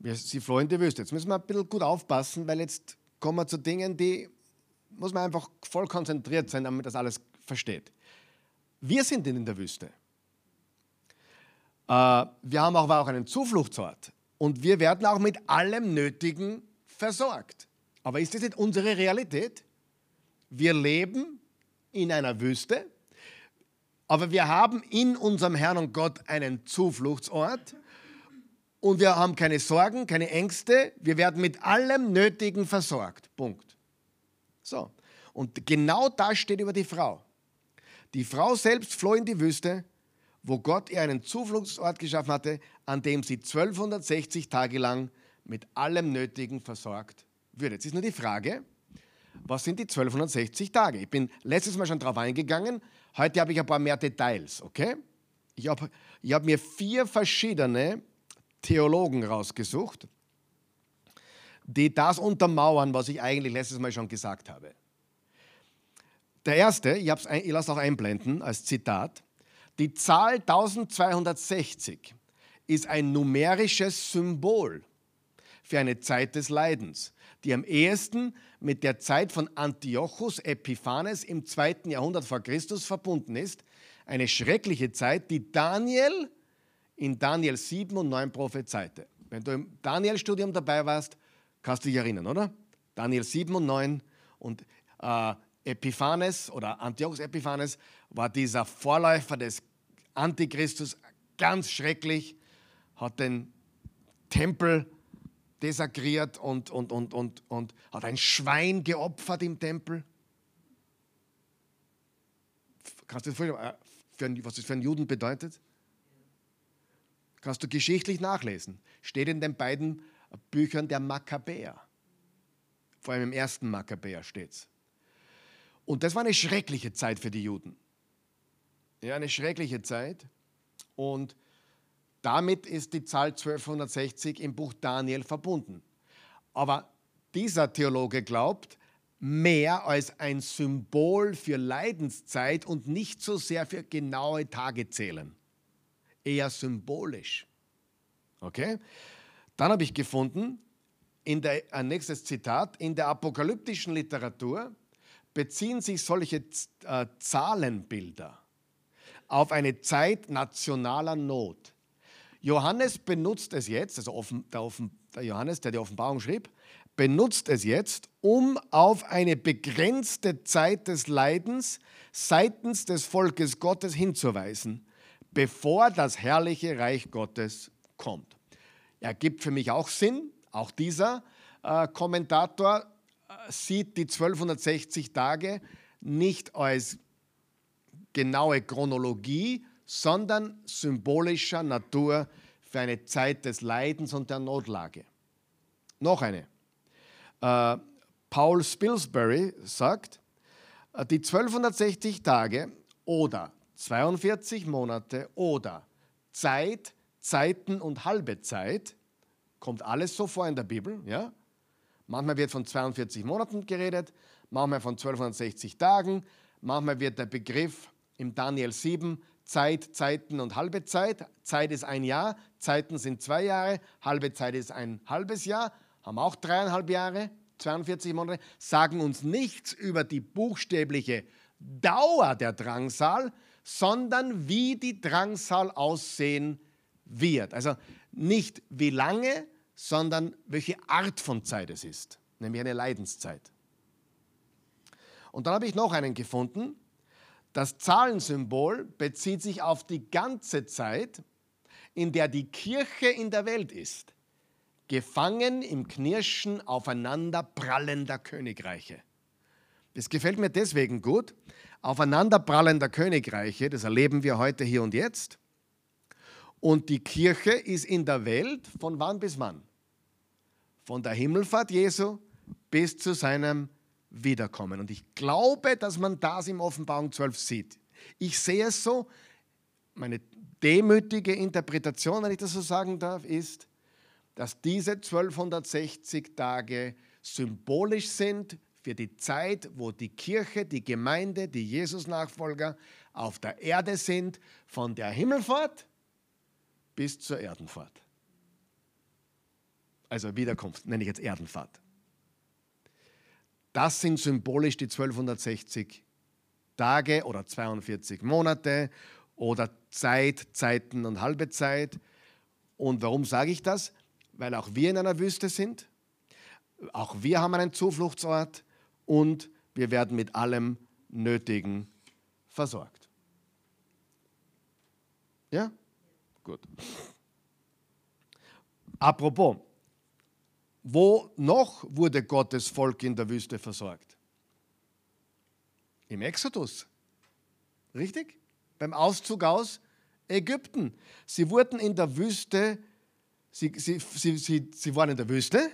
Sie floh in die Wüste. Jetzt müssen wir ein bisschen gut aufpassen, weil jetzt kommen wir zu Dingen, die muss man einfach voll konzentriert sein, damit das alles versteht. Wir sind in der Wüste. Äh, wir haben aber auch einen Zufluchtsort und wir werden auch mit allem Nötigen versorgt. Aber ist das nicht unsere Realität? Wir leben in einer Wüste, aber wir haben in unserem Herrn und Gott einen Zufluchtsort und wir haben keine Sorgen, keine Ängste. Wir werden mit allem Nötigen versorgt. Punkt. So. Und genau das steht über die Frau. Die Frau selbst floh in die Wüste, wo Gott ihr einen Zufluchtsort geschaffen hatte, an dem sie 1260 Tage lang mit allem Nötigen versorgt würde. Jetzt ist nur die Frage, was sind die 1260 Tage? Ich bin letztes Mal schon darauf eingegangen. Heute habe ich ein paar mehr Details, okay? Ich habe ich hab mir vier verschiedene Theologen rausgesucht, die das untermauern, was ich eigentlich letztes Mal schon gesagt habe. Der erste, ich, ich lasse auch einblenden als Zitat, die Zahl 1260 ist ein numerisches Symbol für eine Zeit des Leidens, die am ehesten mit der Zeit von Antiochus Epiphanes im zweiten Jahrhundert vor Christus verbunden ist. Eine schreckliche Zeit, die Daniel in Daniel 7 und 9 prophezeite. Wenn du im Daniel-Studium dabei warst, Kannst du dich erinnern, oder? Daniel 7 und 9 und äh, Epiphanes oder Antiochus Epiphanes war dieser Vorläufer des Antichristus, ganz schrecklich, hat den Tempel desakriert und, und, und, und, und hat ein Schwein geopfert im Tempel. Kannst du dir vorstellen, äh, was das für einen Juden bedeutet? Kannst du geschichtlich nachlesen. Steht in den beiden Büchern der Makkabäer. Vor allem im ersten Makkabäer steht es. Und das war eine schreckliche Zeit für die Juden. Ja, eine schreckliche Zeit. Und damit ist die Zahl 1260 im Buch Daniel verbunden. Aber dieser Theologe glaubt, mehr als ein Symbol für Leidenszeit und nicht so sehr für genaue Tage zählen. Eher symbolisch. Okay? Dann habe ich gefunden, in der, ein nächstes Zitat, in der apokalyptischen Literatur beziehen sich solche äh, Zahlenbilder auf eine Zeit nationaler Not. Johannes benutzt es jetzt, also der, Offen, der Johannes, der die Offenbarung schrieb, benutzt es jetzt, um auf eine begrenzte Zeit des Leidens seitens des Volkes Gottes hinzuweisen, bevor das herrliche Reich Gottes kommt. Ergibt für mich auch Sinn, auch dieser äh, Kommentator sieht die 1260 Tage nicht als genaue Chronologie, sondern symbolischer Natur für eine Zeit des Leidens und der Notlage. Noch eine. Äh, Paul Spilsbury sagt, äh, die 1260 Tage oder 42 Monate oder Zeit, Zeiten und halbe Zeit, kommt alles so vor in der Bibel. Ja? Manchmal wird von 42 Monaten geredet, manchmal von 1260 Tagen, manchmal wird der Begriff im Daniel 7 Zeit, Zeiten und halbe Zeit. Zeit ist ein Jahr, Zeiten sind zwei Jahre, halbe Zeit ist ein halbes Jahr, haben auch dreieinhalb Jahre, 42 Monate, sagen uns nichts über die buchstäbliche Dauer der Drangsal, sondern wie die Drangsal aussehen wird. Also nicht wie lange, sondern welche Art von Zeit es ist, nämlich eine Leidenszeit. Und dann habe ich noch einen gefunden, das Zahlensymbol bezieht sich auf die ganze Zeit, in der die Kirche in der Welt ist, gefangen im Knirschen aufeinander prallender Königreiche. Das gefällt mir deswegen gut. Aufeinander prallender Königreiche, das erleben wir heute hier und jetzt. Und die Kirche ist in der Welt von wann bis wann? Von der Himmelfahrt Jesu bis zu seinem wiederkommen. Und ich glaube, dass man das im Offenbarung 12 sieht. Ich sehe es so, meine demütige Interpretation, wenn ich das so sagen darf, ist, dass diese 1260 Tage symbolisch sind für die Zeit, wo die Kirche, die Gemeinde, die Jesus-Nachfolger auf der Erde sind, von der Himmelfahrt bis zur Erdenfahrt. Also Wiederkunft, nenne ich jetzt Erdenfahrt. Das sind symbolisch die 1260 Tage oder 42 Monate oder Zeit, Zeiten und halbe Zeit. Und warum sage ich das? Weil auch wir in einer Wüste sind. Auch wir haben einen Zufluchtsort und wir werden mit allem Nötigen versorgt. Ja? Gut. Apropos, wo noch wurde Gottes Volk in der Wüste versorgt? Im Exodus. Richtig? Beim Auszug aus Ägypten. Sie wurden in der Wüste, sie, sie, sie, sie, sie waren in der Wüste,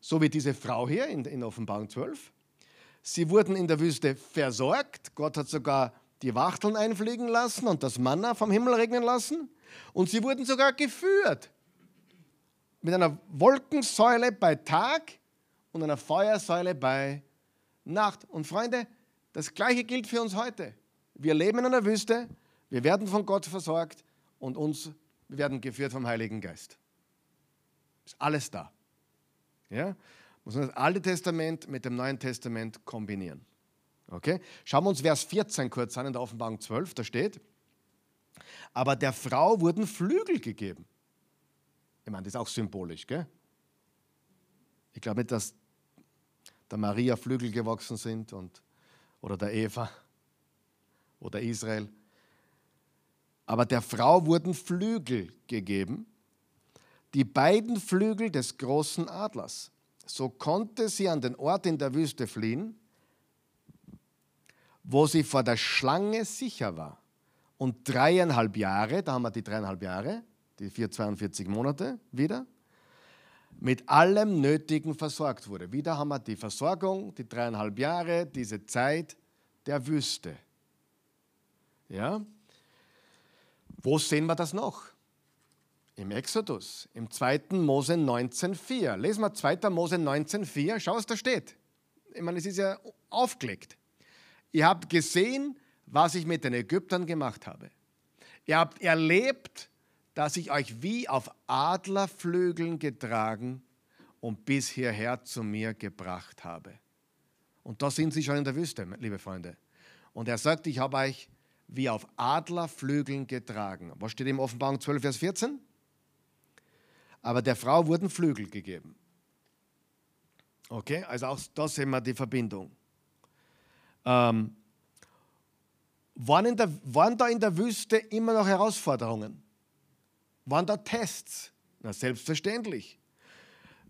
so wie diese Frau hier in, in Offenbarung 12. Sie wurden in der Wüste versorgt. Gott hat sogar die Wachteln einfliegen lassen und das Manna vom Himmel regnen lassen. Und sie wurden sogar geführt mit einer Wolkensäule bei Tag und einer Feuersäule bei Nacht. Und Freunde, das Gleiche gilt für uns heute. Wir leben in einer Wüste, wir werden von Gott versorgt und uns wir werden geführt vom Heiligen Geist. Ist alles da. Ja? Muss man das Alte Testament mit dem Neuen Testament kombinieren. Okay? Schauen wir uns Vers 14 kurz an in der Offenbarung 12, da steht, aber der Frau wurden Flügel gegeben. Ich meine, das ist auch symbolisch, gell? Ich glaube nicht, dass der Maria Flügel gewachsen sind und oder der Eva oder Israel. Aber der Frau wurden Flügel gegeben, die beiden Flügel des großen Adlers. So konnte sie an den Ort in der Wüste fliehen, wo sie vor der Schlange sicher war. Und dreieinhalb Jahre, da haben wir die dreieinhalb Jahre, die 442 Monate wieder, mit allem Nötigen versorgt wurde. Wieder haben wir die Versorgung, die dreieinhalb Jahre, diese Zeit der Wüste. Ja? Wo sehen wir das noch? Im Exodus, im 2. Mose 19,4. Lesen wir 2. Mose 19,4. Schau, was da steht. Ich meine, es ist ja aufgelegt. Ihr habt gesehen, was ich mit den Ägyptern gemacht habe. Ihr habt erlebt, dass ich euch wie auf Adlerflügeln getragen und bis hierher zu mir gebracht habe. Und da sind sie schon in der Wüste, liebe Freunde. Und er sagt, ich habe euch wie auf Adlerflügeln getragen. Was steht im Offenbarung 12, Vers 14? Aber der Frau wurden Flügel gegeben. Okay, also auch da sehen wir die Verbindung. Ähm, waren, der, waren da in der Wüste immer noch Herausforderungen? Waren da Tests? Na, selbstverständlich.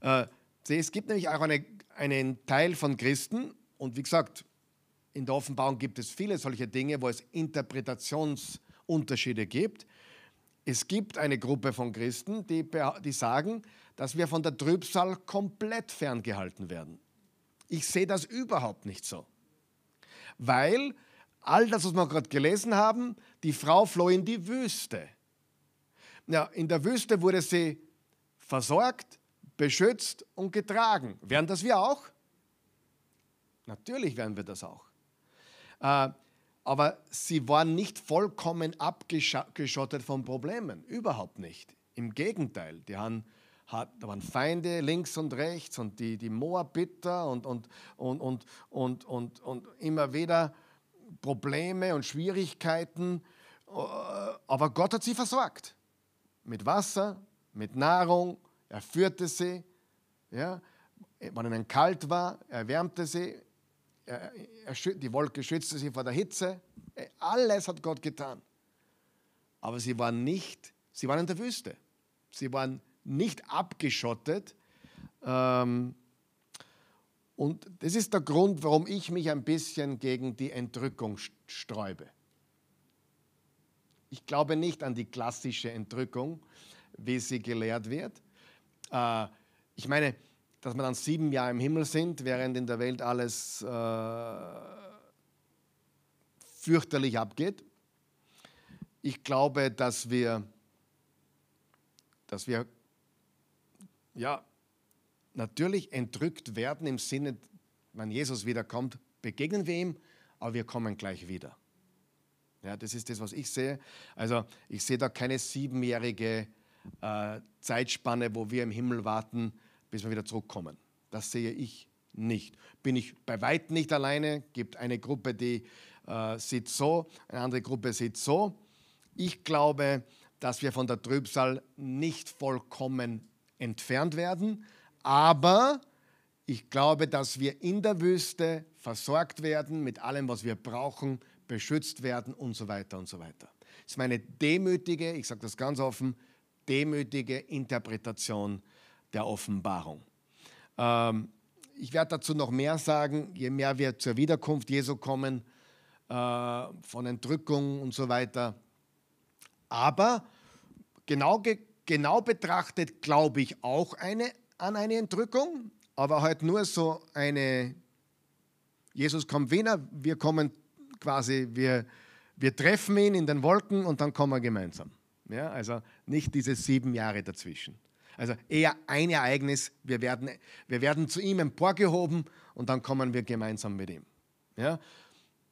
Äh, es gibt nämlich auch eine, einen Teil von Christen, und wie gesagt, in der Offenbarung gibt es viele solche Dinge, wo es Interpretationsunterschiede gibt. Es gibt eine Gruppe von Christen, die, die sagen, dass wir von der Trübsal komplett ferngehalten werden. Ich sehe das überhaupt nicht so. Weil all das, was wir gerade gelesen haben, die Frau floh in die Wüste. Ja, in der Wüste wurde sie versorgt, beschützt und getragen. Wären das wir auch? Natürlich wären wir das auch. Äh, aber sie waren nicht vollkommen abgeschottet von Problemen. Überhaupt nicht. Im Gegenteil, die haben, da waren Feinde links und rechts und die, die Moabiter und, und, und, und, und, und, und immer wieder Probleme und Schwierigkeiten. Äh, aber Gott hat sie versorgt. Mit Wasser, mit Nahrung. Er führte sie. Ja, wenn ihnen kalt war, er wärmte sie die Wolke schützte sie vor der Hitze. Alles hat Gott getan. Aber sie waren nicht, sie waren in der Wüste. Sie waren nicht abgeschottet. Ähm, und das ist der Grund, warum ich mich ein bisschen gegen die Entrückung sträube. Ich glaube nicht an die klassische Entrückung, wie sie gelehrt wird. Äh, ich meine, dass wir dann sieben Jahre im Himmel sind, während in der Welt alles äh, fürchterlich abgeht. Ich glaube, dass wir, dass wir ja, natürlich entrückt werden im Sinne, wenn Jesus wiederkommt, begegnen wir ihm, aber wir kommen gleich wieder. Ja, das ist das, was ich sehe. Also ich sehe da keine siebenjährige äh, Zeitspanne, wo wir im Himmel warten, bis wir wieder zurückkommen. Das sehe ich nicht. Bin ich bei weitem nicht alleine, gibt eine Gruppe, die äh, sieht so, eine andere Gruppe sieht so. Ich glaube, dass wir von der Trübsal nicht vollkommen entfernt werden, aber ich glaube, dass wir in der Wüste versorgt werden mit allem, was wir brauchen, beschützt werden und so weiter und so weiter. Das ist meine demütige, ich sage das ganz offen, demütige Interpretation der Offenbarung. Ähm, ich werde dazu noch mehr sagen, je mehr wir zur Wiederkunft Jesu kommen, äh, von Entrückung und so weiter. Aber genau, genau betrachtet glaube ich auch eine, an eine Entrückung, aber halt nur so eine, Jesus kommt wieder, wir kommen quasi, wir, wir treffen ihn in den Wolken und dann kommen wir gemeinsam. Ja, also nicht diese sieben Jahre dazwischen. Also eher ein Ereignis, wir werden, wir werden zu ihm emporgehoben und dann kommen wir gemeinsam mit ihm. Ja?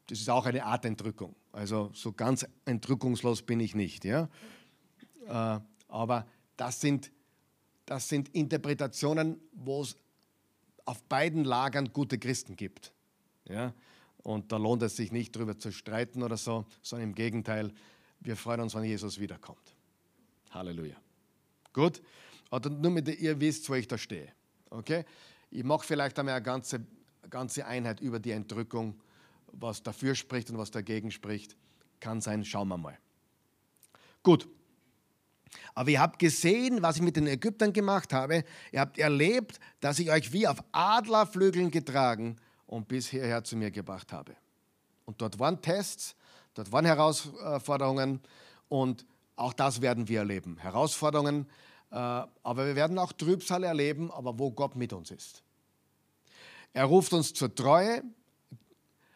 Das ist auch eine Art Entrückung. Also so ganz entrückungslos bin ich nicht. Ja? Äh, aber das sind, das sind Interpretationen, wo es auf beiden Lagern gute Christen gibt. Ja? Und da lohnt es sich nicht darüber zu streiten oder so, sondern im Gegenteil, wir freuen uns, wenn Jesus wiederkommt. Halleluja. Gut. Oder nur mit ihr wisst, wo ich da stehe. Okay? Ich mache vielleicht einmal eine ganze, ganze Einheit über die Entrückung, was dafür spricht und was dagegen spricht. Kann sein, schauen wir mal. Gut. Aber ihr habt gesehen, was ich mit den Ägyptern gemacht habe. Ihr habt erlebt, dass ich euch wie auf Adlerflügeln getragen und bis hierher zu mir gebracht habe. Und dort waren Tests, dort waren Herausforderungen und auch das werden wir erleben. Herausforderungen, äh, aber wir werden auch Trübsal erleben, aber wo Gott mit uns ist. Er ruft uns zur Treue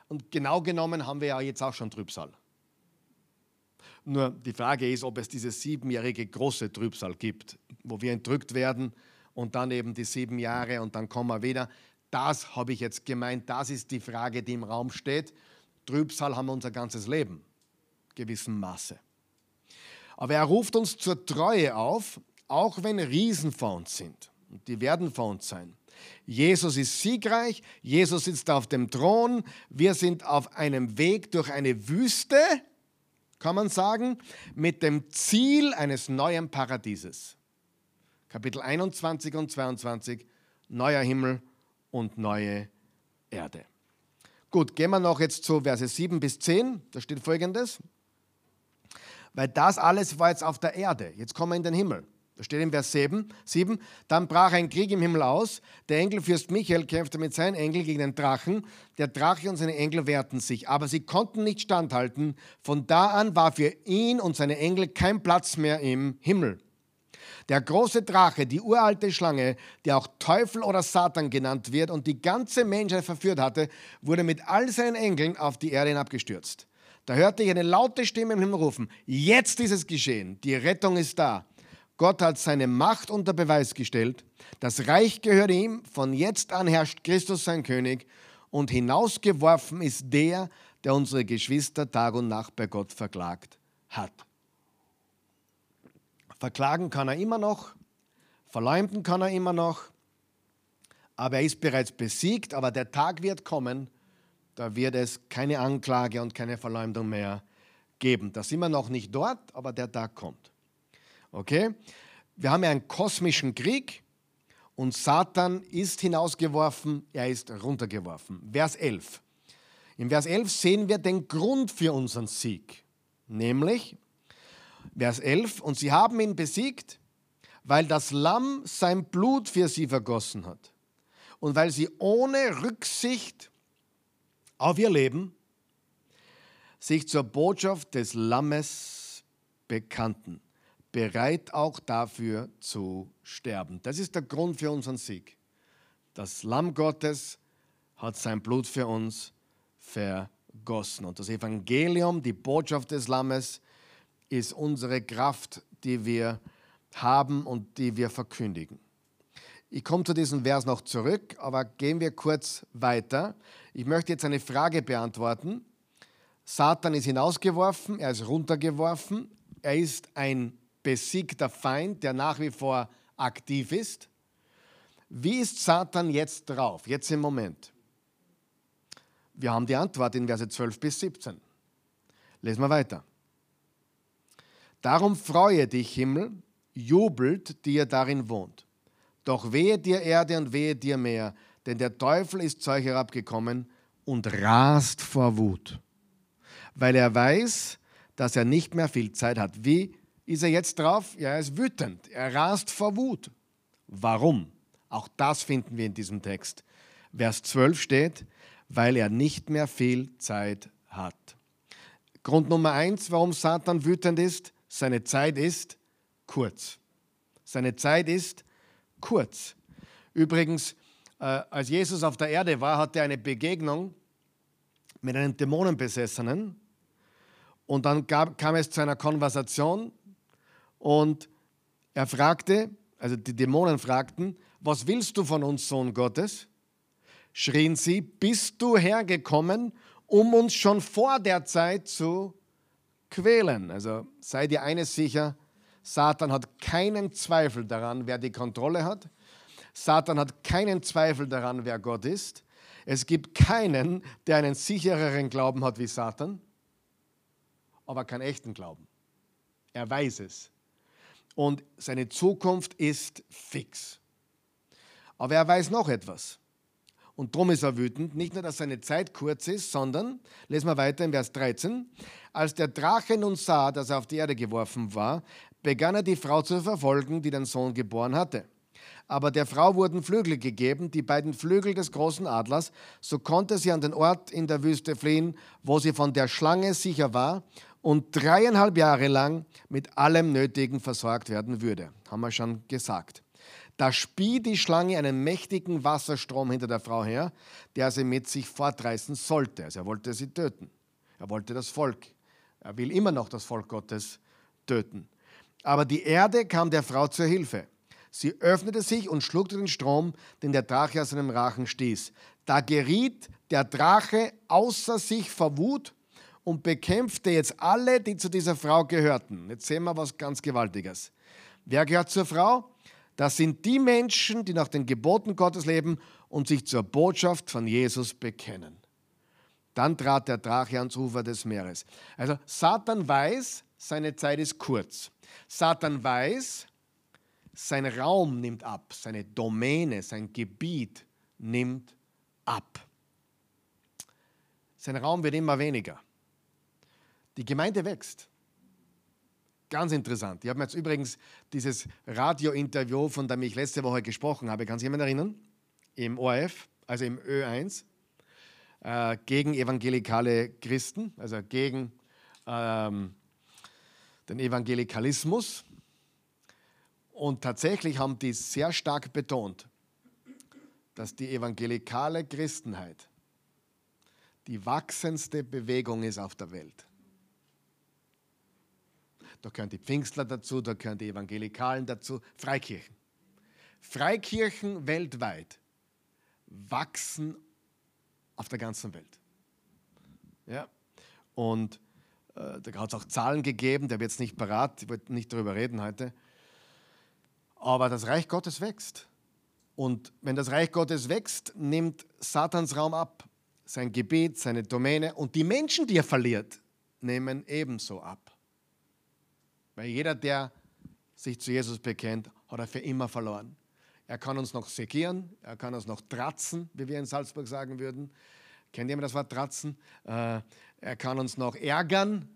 und genau genommen haben wir ja jetzt auch schon Trübsal. Nur die Frage ist, ob es diese siebenjährige große Trübsal gibt, wo wir entrückt werden und dann eben die sieben Jahre und dann kommen wir wieder. Das habe ich jetzt gemeint, das ist die Frage, die im Raum steht. Trübsal haben wir unser ganzes Leben, gewissem Maße. Aber er ruft uns zur Treue auf, auch wenn Riesen vor uns sind. Und die werden vor uns sein. Jesus ist siegreich, Jesus sitzt auf dem Thron, wir sind auf einem Weg durch eine Wüste, kann man sagen, mit dem Ziel eines neuen Paradieses. Kapitel 21 und 22, neuer Himmel und neue Erde. Gut, gehen wir noch jetzt zu Verse 7 bis 10. Da steht folgendes. Weil das alles war jetzt auf der Erde. Jetzt kommen wir in den Himmel. Da steht in Vers 7, 7, dann brach ein Krieg im Himmel aus. Der Engelfürst Michael kämpfte mit seinen Engeln gegen den Drachen. Der Drache und seine Engel wehrten sich, aber sie konnten nicht standhalten. Von da an war für ihn und seine Engel kein Platz mehr im Himmel. Der große Drache, die uralte Schlange, die auch Teufel oder Satan genannt wird und die ganze Menschheit verführt hatte, wurde mit all seinen Engeln auf die Erde hinabgestürzt. Da hörte ich eine laute Stimme im Himmel rufen, jetzt ist es geschehen, die Rettung ist da. Gott hat seine Macht unter Beweis gestellt. Das Reich gehört ihm. Von jetzt an herrscht Christus sein König. Und hinausgeworfen ist der, der unsere Geschwister Tag und Nacht bei Gott verklagt hat. Verklagen kann er immer noch, verleumden kann er immer noch, aber er ist bereits besiegt, aber der Tag wird kommen, da wird es keine Anklage und keine Verleumdung mehr geben. Da sind wir noch nicht dort, aber der Tag kommt. Okay? Wir haben ja einen kosmischen Krieg und Satan ist hinausgeworfen, er ist runtergeworfen. Vers 11. In Vers 11 sehen wir den Grund für unseren Sieg, nämlich Vers 11, und sie haben ihn besiegt, weil das Lamm sein Blut für sie vergossen hat und weil sie ohne Rücksicht auf ihr Leben sich zur Botschaft des Lammes bekannten bereit auch dafür zu sterben. Das ist der Grund für unseren Sieg. Das Lamm Gottes hat sein Blut für uns vergossen. Und das Evangelium, die Botschaft des Lammes, ist unsere Kraft, die wir haben und die wir verkündigen. Ich komme zu diesem Vers noch zurück, aber gehen wir kurz weiter. Ich möchte jetzt eine Frage beantworten. Satan ist hinausgeworfen, er ist runtergeworfen, er ist ein besiegter Feind, der nach wie vor aktiv ist. Wie ist Satan jetzt drauf, jetzt im Moment? Wir haben die Antwort in Verse 12 bis 17. Lesen wir weiter. Darum freue dich, Himmel, jubelt, die ihr darin wohnt. Doch wehe dir Erde und wehe dir Meer, denn der Teufel ist zu euch herabgekommen und rast vor Wut, weil er weiß, dass er nicht mehr viel Zeit hat. Wie ist er jetzt drauf? Ja, er ist wütend. Er rast vor Wut. Warum? Auch das finden wir in diesem Text. Vers 12 steht, weil er nicht mehr viel Zeit hat. Grund Nummer eins, warum Satan wütend ist, seine Zeit ist kurz. Seine Zeit ist kurz. Übrigens, äh, als Jesus auf der Erde war, hatte er eine Begegnung mit einem Dämonenbesessenen. Und dann gab, kam es zu einer Konversation und er fragte, also die Dämonen fragten, was willst du von uns, Sohn Gottes? Schrien sie, bist du hergekommen, um uns schon vor der Zeit zu quälen? Also sei dir eines sicher, Satan hat keinen Zweifel daran, wer die Kontrolle hat. Satan hat keinen Zweifel daran, wer Gott ist. Es gibt keinen, der einen sichereren Glauben hat wie Satan, aber keinen echten Glauben. Er weiß es und seine Zukunft ist fix. Aber er weiß noch etwas. Und drum ist er wütend. Nicht nur, dass seine Zeit kurz ist, sondern, lesen wir weiter in Vers 13, als der Drache nun sah, dass er auf die Erde geworfen war, begann er die Frau zu verfolgen, die den Sohn geboren hatte. Aber der Frau wurden Flügel gegeben, die beiden Flügel des großen Adlers, so konnte sie an den Ort in der Wüste fliehen, wo sie von der Schlange sicher war und dreieinhalb Jahre lang mit allem Nötigen versorgt werden würde. Haben wir schon gesagt. Da spie die Schlange einen mächtigen Wasserstrom hinter der Frau her, der sie mit sich fortreißen sollte. Also er wollte sie töten. Er wollte das Volk. Er will immer noch das Volk Gottes töten. Aber die Erde kam der Frau zur Hilfe. Sie öffnete sich und schluckte den Strom, den der Drache aus seinem Rachen stieß. Da geriet der Drache außer sich vor Wut und bekämpfte jetzt alle, die zu dieser Frau gehörten. Jetzt sehen wir was ganz Gewaltiges. Wer gehört zur Frau? Das sind die Menschen, die nach den Geboten Gottes leben und sich zur Botschaft von Jesus bekennen. Dann trat der Drache ans Ufer des Meeres. Also Satan weiß, seine Zeit ist kurz. Satan weiß, sein Raum nimmt ab, seine Domäne, sein Gebiet nimmt ab. Sein Raum wird immer weniger. Die Gemeinde wächst. Ganz interessant. Ich habe mir jetzt übrigens dieses Radiointerview, von dem ich letzte Woche gesprochen habe, kann sich jemand erinnern? Im ORF, also im Ö1, äh, gegen evangelikale Christen, also gegen ähm, den Evangelikalismus. Und tatsächlich haben die sehr stark betont, dass die evangelikale Christenheit die wachsendste Bewegung ist auf der Welt. Da gehören die Pfingstler dazu, da gehören die Evangelikalen dazu, Freikirchen. Freikirchen weltweit wachsen auf der ganzen Welt. Ja? Und äh, da hat es auch Zahlen gegeben, der wird es nicht parat, ich wollte nicht darüber reden heute. Aber das Reich Gottes wächst. Und wenn das Reich Gottes wächst, nimmt Satans Raum ab. Sein Gebet, seine Domäne und die Menschen, die er verliert, nehmen ebenso ab. Weil jeder, der sich zu Jesus bekennt, hat er für immer verloren. Er kann uns noch segieren, er kann uns noch tratzen, wie wir in Salzburg sagen würden. Kennt jemand das Wort tratzen? Äh, er kann uns noch ärgern,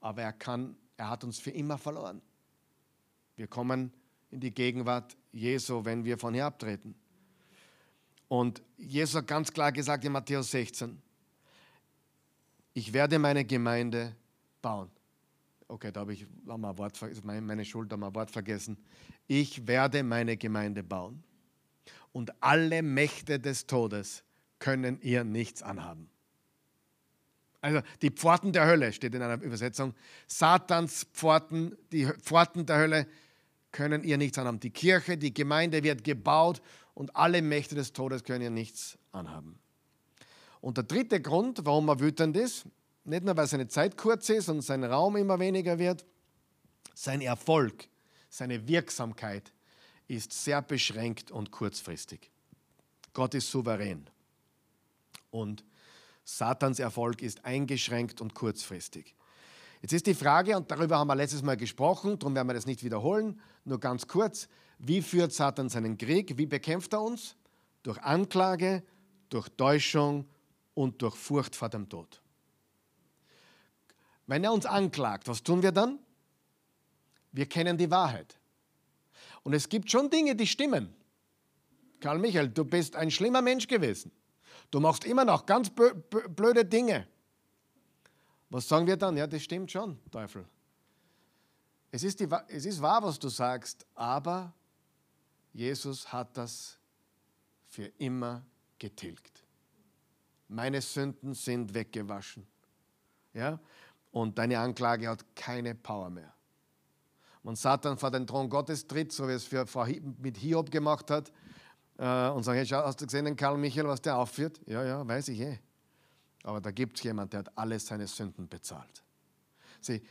aber er, kann, er hat uns für immer verloren. Wir kommen in die Gegenwart Jesu, wenn wir von hier abtreten. Und Jesus hat ganz klar gesagt in Matthäus 16, ich werde meine Gemeinde bauen. Okay, da habe ich mal Wort, meine Schuld, habe ein Wort vergessen. Ich werde meine Gemeinde bauen. Und alle Mächte des Todes können ihr nichts anhaben. Also die Pforten der Hölle steht in einer Übersetzung. Satans Pforten, die Pforten der Hölle können ihr nichts anhaben. Die Kirche, die Gemeinde wird gebaut und alle Mächte des Todes können ihr nichts anhaben. Und der dritte Grund, warum er wütend ist, nicht nur weil seine Zeit kurz ist und sein Raum immer weniger wird, sein Erfolg, seine Wirksamkeit ist sehr beschränkt und kurzfristig. Gott ist souverän. Und Satans Erfolg ist eingeschränkt und kurzfristig. Jetzt ist die Frage, und darüber haben wir letztes Mal gesprochen, darum werden wir das nicht wiederholen, nur ganz kurz, wie führt Satan seinen Krieg? Wie bekämpft er uns? Durch Anklage, durch Täuschung und durch Furcht vor dem Tod. Wenn er uns anklagt, was tun wir dann? Wir kennen die Wahrheit. Und es gibt schon Dinge, die stimmen. Karl Michael, du bist ein schlimmer Mensch gewesen. Du machst immer noch ganz blöde Dinge. Was sagen wir dann? Ja, das stimmt schon, Teufel. Es ist, die, es ist wahr, was du sagst, aber Jesus hat das für immer getilgt. Meine Sünden sind weggewaschen. Ja? Und deine Anklage hat keine Power mehr. Und Satan vor den Thron Gottes tritt, so wie es für, mit Hiob gemacht hat, äh, und sagt, hey, hast du gesehen, den Karl Michael, was der aufführt? Ja, ja, weiß ich eh. Aber da gibt es jemanden, der hat alle seine Sünden bezahlt. Sieh,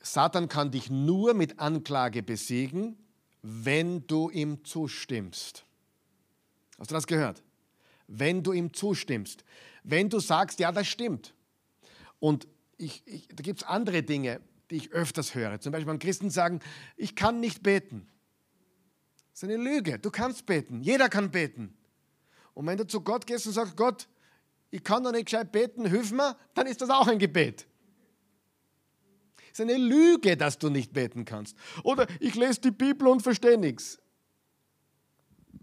Satan kann dich nur mit Anklage besiegen, wenn du ihm zustimmst. Hast du das gehört? Wenn du ihm zustimmst. Wenn du sagst, ja, das stimmt. Und ich, ich, da gibt es andere Dinge, die ich öfters höre. Zum Beispiel, wenn Christen sagen, ich kann nicht beten. Das ist eine Lüge. Du kannst beten. Jeder kann beten. Und wenn du zu Gott gehst und sagst, Gott, ich kann doch nicht gescheit beten, hilf mir, dann ist das auch ein Gebet. Es ist eine Lüge, dass du nicht beten kannst. Oder ich lese die Bibel und verstehe nichts.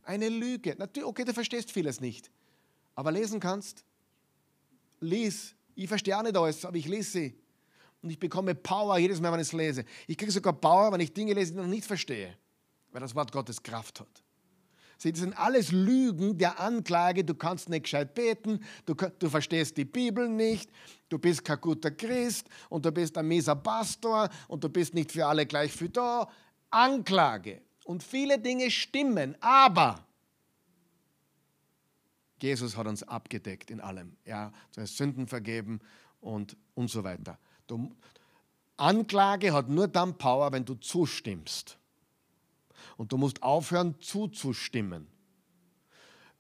Eine Lüge. Natürlich, okay, du verstehst vieles nicht. Aber lesen kannst. Lies. Ich verstehe auch nicht alles, aber ich lese sie. Und ich bekomme Power jedes Mal, wenn ich es lese. Ich kriege sogar Power, wenn ich Dinge lese, die ich noch nicht verstehe. Weil das Wort Gottes Kraft hat. Sie, das sind alles Lügen der Anklage. Du kannst nicht gescheit beten, du, du verstehst die Bibel nicht, du bist kein guter Christ und du bist ein mieser Pastor und du bist nicht für alle gleich für da. Anklage. Und viele Dinge stimmen, aber Jesus hat uns abgedeckt in allem. Ja, du hast Sünden vergeben und, und so weiter. Du, Anklage hat nur dann Power, wenn du zustimmst. Und du musst aufhören zuzustimmen.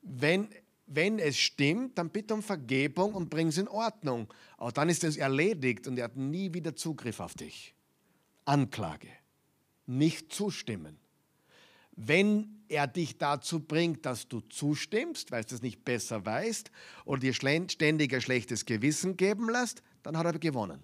Wenn, wenn es stimmt, dann bitte um Vergebung und bring es in Ordnung. Aber dann ist es erledigt und er hat nie wieder Zugriff auf dich. Anklage. Nicht zustimmen. Wenn er dich dazu bringt, dass du zustimmst, weil du es nicht besser weißt oder dir ständig ein schlechtes Gewissen geben lässt, dann hat er gewonnen.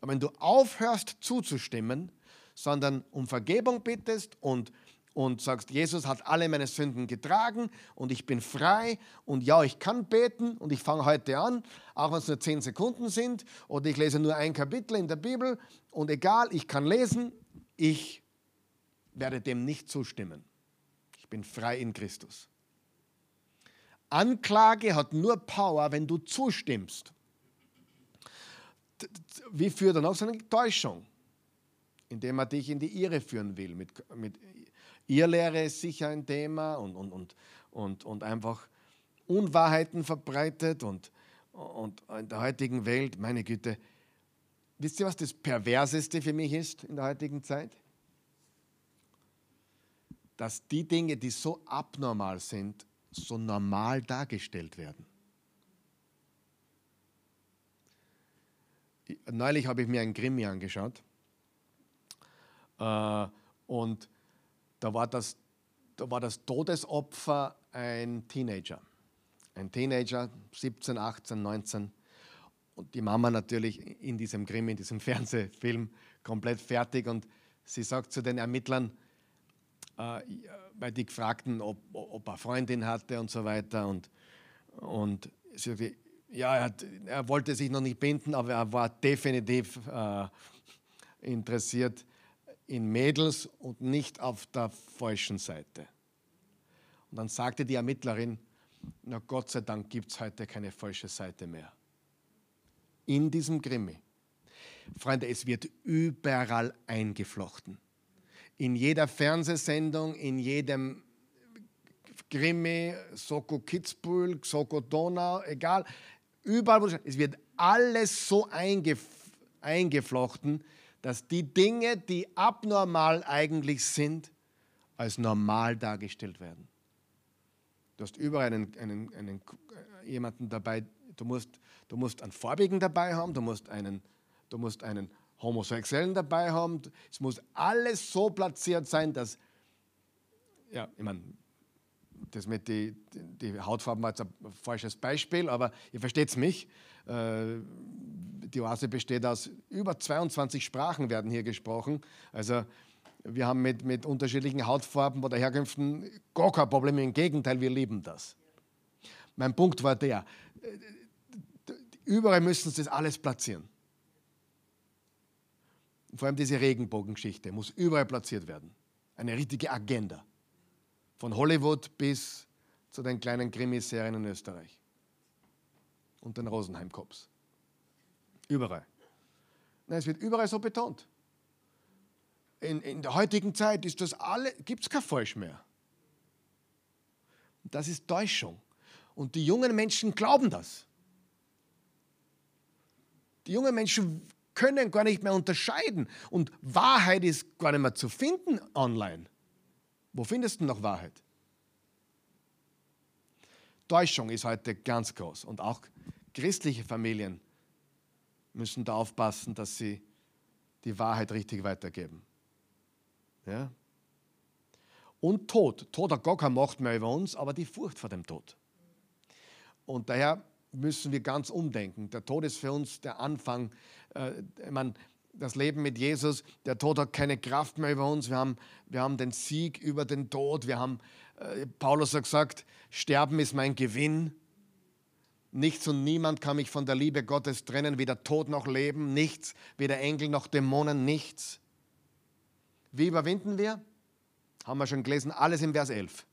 Aber wenn du aufhörst zuzustimmen, sondern um Vergebung bittest und und sagst, Jesus hat alle meine Sünden getragen und ich bin frei und ja, ich kann beten und ich fange heute an, auch wenn es nur zehn Sekunden sind oder ich lese nur ein Kapitel in der Bibel und egal, ich kann lesen, ich werde dem nicht zustimmen. Ich bin frei in Christus. Anklage hat nur Power, wenn du zustimmst. Wie führt er noch so eine Täuschung? Indem er dich in die Irre führen will, mit, mit Irrlehre ist sicher ein Thema und, und, und, und, und einfach Unwahrheiten verbreitet und, und in der heutigen Welt, meine Güte, wisst ihr, was das Perverseste für mich ist in der heutigen Zeit? Dass die Dinge, die so abnormal sind, so normal dargestellt werden. Neulich habe ich mir einen Krimi angeschaut äh, und da war das, da war das Todesopfer ein Teenager. Ein Teenager, 17, 18, 19. Und die Mama natürlich in diesem Grimm, in diesem Fernsehfilm komplett fertig. Und sie sagt zu den Ermittlern, weil die fragten, ob, ob er Freundin hatte und so weiter. Und, und sie sagte, ja, er, hat, er, wollte sich noch nicht binden, aber er war definitiv äh, interessiert in Mädels und nicht auf der falschen Seite. Und dann sagte die Ermittlerin, na Gott sei Dank gibt es heute keine falsche Seite mehr. In diesem Krimi. Freunde, es wird überall eingeflochten. In jeder Fernsehsendung, in jedem Krimi, Soko Kitzbühel, Soko Donau, egal, überall, es wird alles so eingeflochten, dass die Dinge, die abnormal eigentlich sind, als normal dargestellt werden. Du hast überall einen, einen, einen, äh, jemanden dabei, du musst, du musst einen Farbigen dabei haben, du musst einen, du musst einen Homosexuellen dabei haben. Es muss alles so platziert sein, dass, ja, ich meine, das mit die, die Hautfarben war jetzt ein falsches Beispiel, aber ihr versteht mich. Äh, die Oase besteht aus über 22 Sprachen, werden hier gesprochen. Also wir haben mit, mit unterschiedlichen Hautfarben oder Herkünften gar kein Problem. Im Gegenteil, wir lieben das. Mein Punkt war der, überall müssen sie das alles platzieren. Vor allem diese Regenbogengeschichte muss überall platziert werden. Eine richtige Agenda. Von Hollywood bis zu den kleinen Krimiserien in Österreich. Und den Rosenheim-Cops. Überall. Nein, es wird überall so betont. In, in der heutigen Zeit ist das alle, gibt es kein Falsch mehr. Das ist Täuschung. Und die jungen Menschen glauben das. Die jungen Menschen können gar nicht mehr unterscheiden. Und Wahrheit ist gar nicht mehr zu finden online. Wo findest du noch Wahrheit? Täuschung ist heute ganz groß. Und auch christliche Familien müssen da aufpassen, dass sie die Wahrheit richtig weitergeben. Ja? Und Tod. Tod hat gar keine Macht mehr über uns, aber die Furcht vor dem Tod. Und daher müssen wir ganz umdenken. Der Tod ist für uns der Anfang. Äh, man, das Leben mit Jesus, der Tod hat keine Kraft mehr über uns. Wir haben, wir haben den Sieg über den Tod. Wir haben, äh, Paulus hat gesagt, Sterben ist mein Gewinn. Nichts und niemand kann mich von der Liebe Gottes trennen, weder Tod noch Leben, nichts, weder Engel noch Dämonen, nichts. Wie überwinden wir? Haben wir schon gelesen, alles im Vers 11.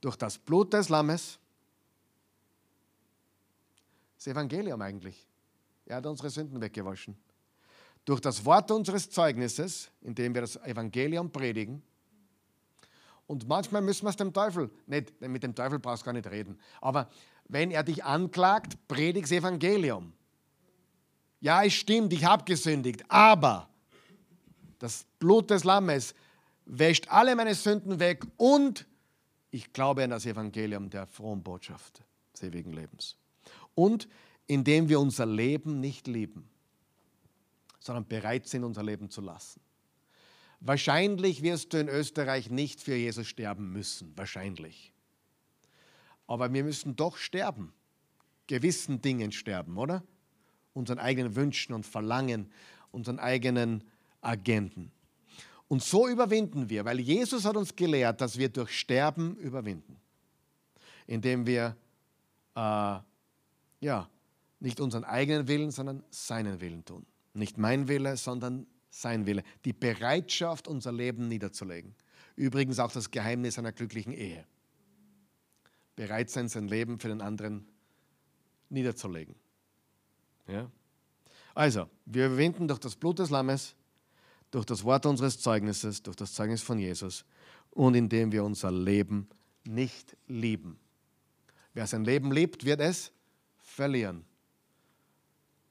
Durch das Blut des Lammes, das Evangelium eigentlich. Er hat unsere Sünden weggewaschen. Durch das Wort unseres Zeugnisses, indem wir das Evangelium predigen. Und manchmal müssen wir es dem Teufel, nicht, mit dem Teufel brauchst du gar nicht reden, aber wenn er dich anklagt, predigt das Evangelium. Ja, es stimmt, ich habe gesündigt, aber das Blut des Lammes wäscht alle meine Sünden weg und ich glaube an das Evangelium der frohen Botschaft des ewigen Lebens. Und indem wir unser Leben nicht lieben, sondern bereit sind, unser Leben zu lassen. Wahrscheinlich wirst du in Österreich nicht für Jesus sterben müssen, wahrscheinlich. Aber wir müssen doch sterben, gewissen Dingen sterben, oder? Unseren eigenen Wünschen und Verlangen, unseren eigenen Agenten. Und so überwinden wir, weil Jesus hat uns gelehrt, dass wir durch Sterben überwinden, indem wir äh, ja, nicht unseren eigenen Willen, sondern seinen Willen tun. Nicht mein Wille, sondern sein Wille. Die Bereitschaft, unser Leben niederzulegen. Übrigens auch das Geheimnis einer glücklichen Ehe. Bereit sein, sein Leben für den anderen niederzulegen. Ja? Also, wir überwinden durch das Blut des Lammes, durch das Wort unseres Zeugnisses, durch das Zeugnis von Jesus und indem wir unser Leben nicht lieben. Wer sein Leben liebt, wird es verlieren.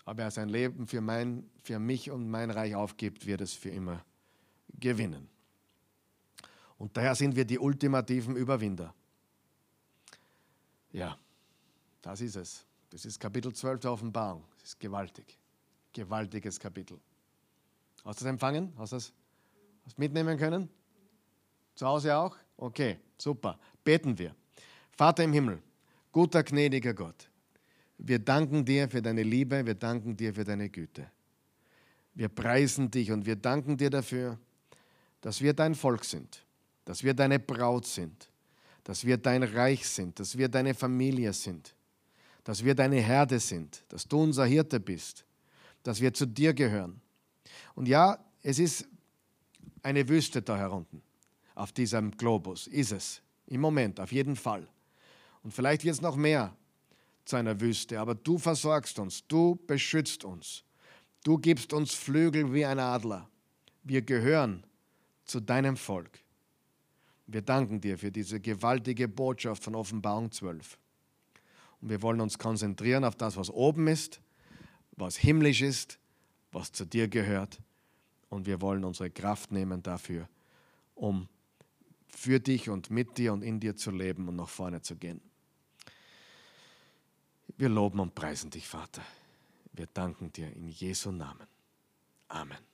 Aber wer sein Leben für, mein, für mich und mein Reich aufgibt, wird es für immer gewinnen. Und daher sind wir die ultimativen Überwinder. Ja, das ist es. Das ist Kapitel 12 der Offenbarung. Das ist gewaltig. Gewaltiges Kapitel. Hast du es empfangen? Hast du es mitnehmen können? Zu Hause auch? Okay, super. Beten wir. Vater im Himmel, guter, gnädiger Gott, wir danken dir für deine Liebe, wir danken dir für deine Güte. Wir preisen dich und wir danken dir dafür, dass wir dein Volk sind, dass wir deine Braut sind, dass wir dein Reich sind, dass wir deine Familie sind, dass wir deine Herde sind, dass du unser Hirte bist, dass wir zu dir gehören. Und ja, es ist eine Wüste da herunten, auf diesem Globus, ist es. Im Moment, auf jeden Fall. Und vielleicht es noch mehr zu einer Wüste, aber du versorgst uns, du beschützt uns, du gibst uns Flügel wie ein Adler. Wir gehören zu deinem Volk. Wir danken dir für diese gewaltige Botschaft von Offenbarung 12. Und wir wollen uns konzentrieren auf das, was oben ist, was himmlisch ist, was zu dir gehört. Und wir wollen unsere Kraft nehmen dafür, um für dich und mit dir und in dir zu leben und nach vorne zu gehen. Wir loben und preisen dich, Vater. Wir danken dir in Jesu Namen. Amen.